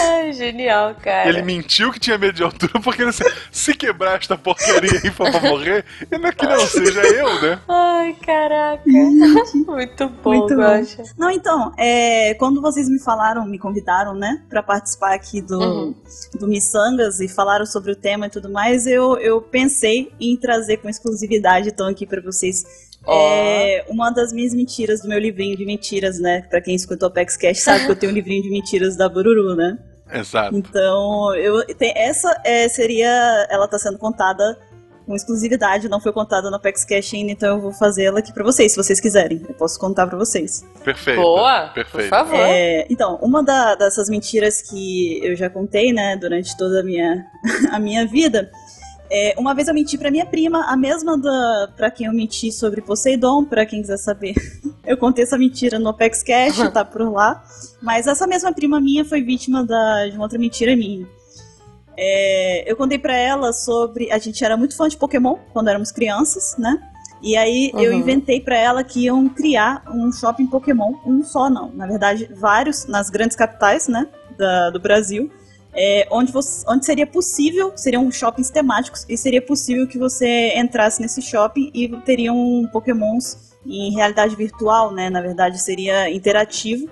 Ai, genial, cara. Ele mentiu que tinha medo de altura porque ele se quebrar esta porcaria aí for pra morrer, eu não é que não seja eu, né? Ai, caraca. Muito bom, Muito bom. Guaxa. Não, então, é, quando vocês me falaram, me convidaram, né, pra participar aqui do, Uhum. do Missangas e falaram sobre o tema e tudo mais, eu, eu pensei em trazer com exclusividade, então, aqui pra vocês, Ó. é, uma das minhas mentiras do meu livrinho de mentiras, né, pra quem escutou o Apex Cash sabe que eu tenho um livrinho de mentiras da Bururu, né. Exato. Então, eu, tem, essa é, seria, ela tá sendo contada com exclusividade, não foi contada no Apex Cash ainda, então eu vou fazê-la aqui pra vocês, se vocês quiserem, eu posso contar pra vocês. Perfeito. Boa, por Perfeito. favor. É, então, uma da- dessas mentiras que eu já contei, né, durante toda a minha, *laughs* a minha vida, é, uma vez eu menti pra minha prima, a mesma da para quem eu menti sobre Poseidon, pra quem quiser saber. *laughs* Eu contei essa mentira no Apex Cash, tá por lá. Mas essa mesma prima minha foi vítima da, de uma outra mentira minha. É, eu contei pra ela sobre. A gente era muito fã de Pokémon quando éramos crianças, né? E aí eu Uhum. inventei pra ela que iam criar um shopping Pokémon, um só não, na verdade vários nas grandes capitais, né, da- do Brasil, é, onde, você- onde seria possível, seriam shoppings temáticos e seria possível que você entrasse nesse shopping e teriam Pokémons em realidade virtual, né, na verdade seria interativo.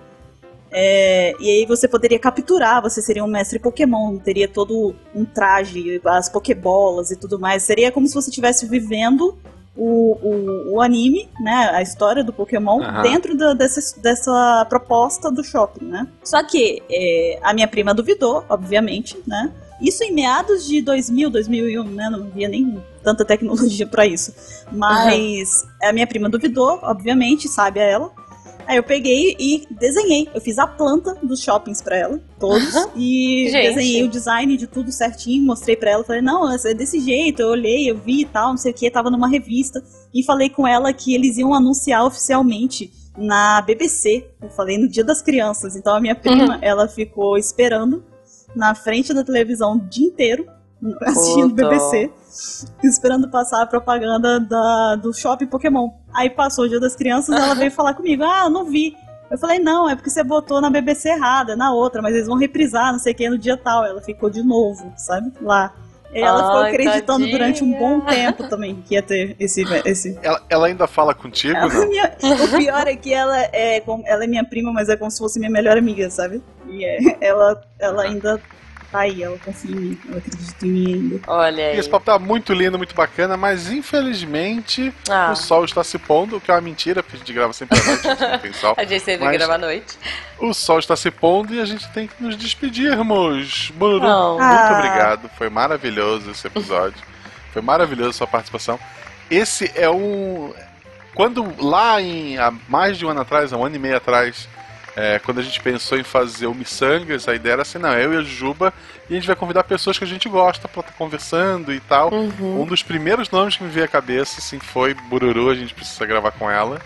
É, e aí você poderia capturar, você seria um mestre Pokémon, teria todo um traje, as Pokébolas e tudo mais. Seria como se você estivesse vivendo o, o, o anime, né, a história do Pokémon, Aham. dentro da- dessa, dessa proposta do shopping, né. Só que é, a minha prima duvidou, obviamente, né. Isso em meados de 2000, 2001, né, não havia nem tanta tecnologia pra isso. Mas a minha prima duvidou, obviamente, sabe a ela. Aí eu peguei e desenhei. Eu fiz a planta dos shoppings pra ela, todos. E Gente. desenhei o design de tudo certinho, mostrei pra ela. Falei, não, é desse jeito. Eu olhei, eu vi e tal, não sei o que. Tava numa revista. E falei com ela que eles iam anunciar oficialmente na BBC. Eu falei no Dia das Crianças. Então a minha prima, ela ficou esperando na frente da televisão o dia inteiro, assistindo Puta. BBC esperando passar a propaganda da, do shopping Pokémon. Aí passou o dia das crianças, ela veio falar comigo: Ah, eu não vi. Eu falei: Não, é porque você botou na BBC errada, na outra, mas eles vão reprisar, não sei o que, no dia tal. Ela ficou de novo, sabe? Lá. E ela ficou Ai, acreditando tadinha. durante um bom tempo também que ia ter esse. esse... Ela, ela ainda fala contigo, Ela é não? minha- o pior é que ela é, ela é minha prima, mas é como se fosse minha melhor amiga, sabe? E é- ela, ela ainda tá aí, ela confia em mim, ela acredita em mim ainda. Olha aí. E esse papo tá muito lindo, muito bacana, mas infelizmente Ah, o sol está se pondo, o que é uma mentira, porque a gente grava sempre à noite, a gente não tem sol. *laughs* a gente sempre Mas- grava à noite. O sol está se pondo e a gente tem que nos despedirmos. Bururu, muito Ah. obrigado. Foi maravilhoso esse episódio. Foi maravilhoso a sua participação. Esse é um. Quando lá em. há mais de um ano atrás, há um ano e meio atrás, é, quando a gente pensou em fazer o Missangas, a ideia era assim, não, eu e a Juba, e a gente vai convidar pessoas que a gente gosta pra estar conversando e tal. Uhum. Um dos primeiros nomes que me veio à cabeça, assim, foi Bururu, a gente precisa gravar com ela.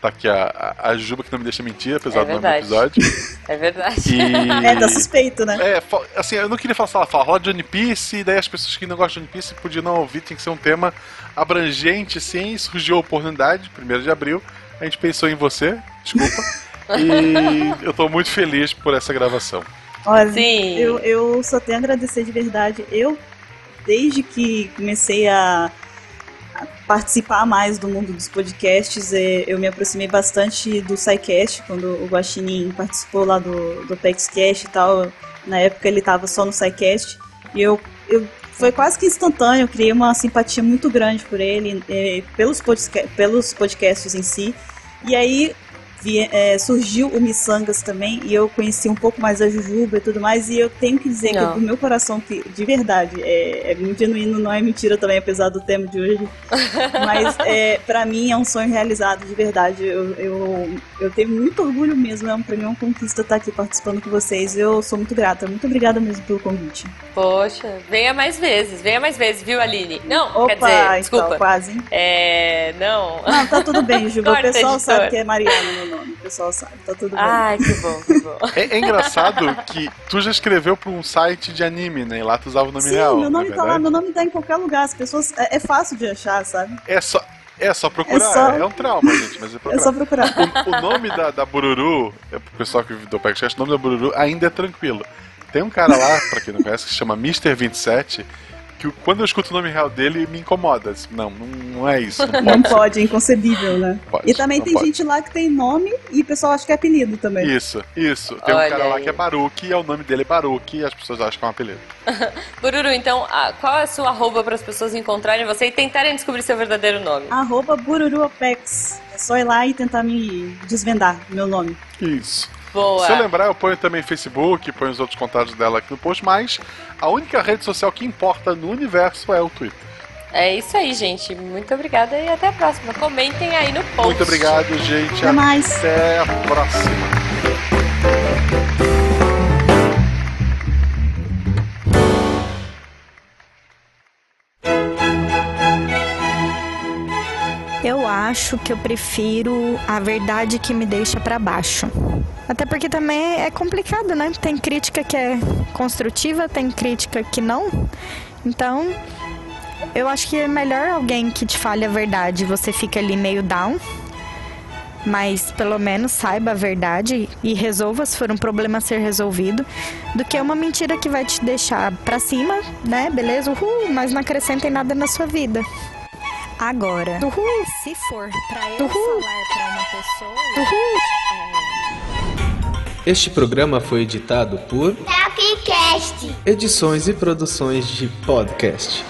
Tá aqui a, a, a Juba que não me deixa mentir, apesar É do nome do episódio. *laughs* É verdade. E... *laughs* É, tá suspeito, né? É, assim, eu não queria falar, falar, falar rola de One Piece, e daí as pessoas que não gostam de One Piece podiam não ouvir, tinha que ser um tema abrangente, sim, surgiu a oportunidade, 1 de abril, a gente pensou em você, desculpa, *laughs* e *laughs* eu tô muito feliz por essa gravação. Olha, Sim. Eu, eu só tenho a agradecer de verdade. Eu, desde que comecei a, a participar mais do mundo dos podcasts, eh, eu me aproximei bastante do SciCast, quando o Guaxinim participou lá do, do PEXCast e tal. Na época ele estava só no SciCast. E eu, eu foi quase que instantâneo, eu criei uma simpatia muito grande por ele, é, pelos, podca pelos podcasts em si. E aí vi, é, surgiu o Missangas também, e eu conheci um pouco mais a Jujuba e tudo mais, e eu tenho que dizer não. que do meu coração, que de verdade, é, é, muito genuíno, não é mentira também, apesar do tema de hoje, *laughs* mas é, para mim é um sonho realizado, de verdade. Eu, eu, eu tenho muito orgulho mesmo, é um, pra mim é uma conquista estar aqui participando com vocês, eu sou muito grata, muito obrigada mesmo pelo convite. Poxa, venha mais vezes, venha mais vezes, viu, Aline? Não, Opa, quer dizer, então, desculpa. quase. É, não. Não, tá tudo bem, *laughs* Juba, o pessoal sabe que é Mariana, nome, o pessoal sabe, tá tudo bem. Ai, que bom, que bom. *laughs* É, é engraçado que tu já escreveu pra um site de anime, né? E lá tu usava o nome Sim, real. meu nome tá lá, meu nome tá em qualquer lugar, as pessoas. É, é fácil de achar, sabe? É só. É só procurar, é, só... é um trauma, gente, mas é procurar. *laughs* É só procurar. O, o nome da, da Bururu, é pro pessoal que do podcast, o nome da Bururu ainda é tranquilo. Tem um cara lá, pra quem não conhece, que se chama Mr27, que quando eu escuto o nome real dele me incomoda. Não, não é isso. Não *laughs* pode, não pode é inconcebível, né? Pode, e também tem pode. gente lá que tem nome e o pessoal acha que é apelido também. Isso, isso. Tem Olha um cara lá aí. que é Baruque e é o nome dele é Baruque e as pessoas acham que é um apelido. *laughs* Bururu, então, a- qual é a sua arroba para as pessoas encontrarem você e tentarem descobrir seu verdadeiro nome? Arroba Bururuapex. É só ir lá e tentar me desvendar meu nome. Isso. Boa. Se eu lembrar, eu ponho também Facebook, ponho os outros contatos dela aqui no post, mas a única rede social que importa no universo é o Twitter. É isso aí, gente. Muito obrigada e até a próxima. Comentem aí no post. Muito obrigado, gente. Até mais. Até a próxima. Eu acho que eu prefiro a verdade que me deixa pra baixo. Até porque também é complicado, né? Tem crítica que é construtiva, tem crítica que não. Então, eu acho que é melhor alguém que te fale a verdade. Você fica ali meio down, mas pelo menos saiba a verdade e resolva se for um problema a ser resolvido, do que uma mentira que vai te deixar pra cima, né? Beleza? Uhul, mas não acrescenta em nada na sua vida. Agora, se for pra eu falar pra uma pessoa, Este programa foi editado por Tapcast. Edições e Produções de Podcast.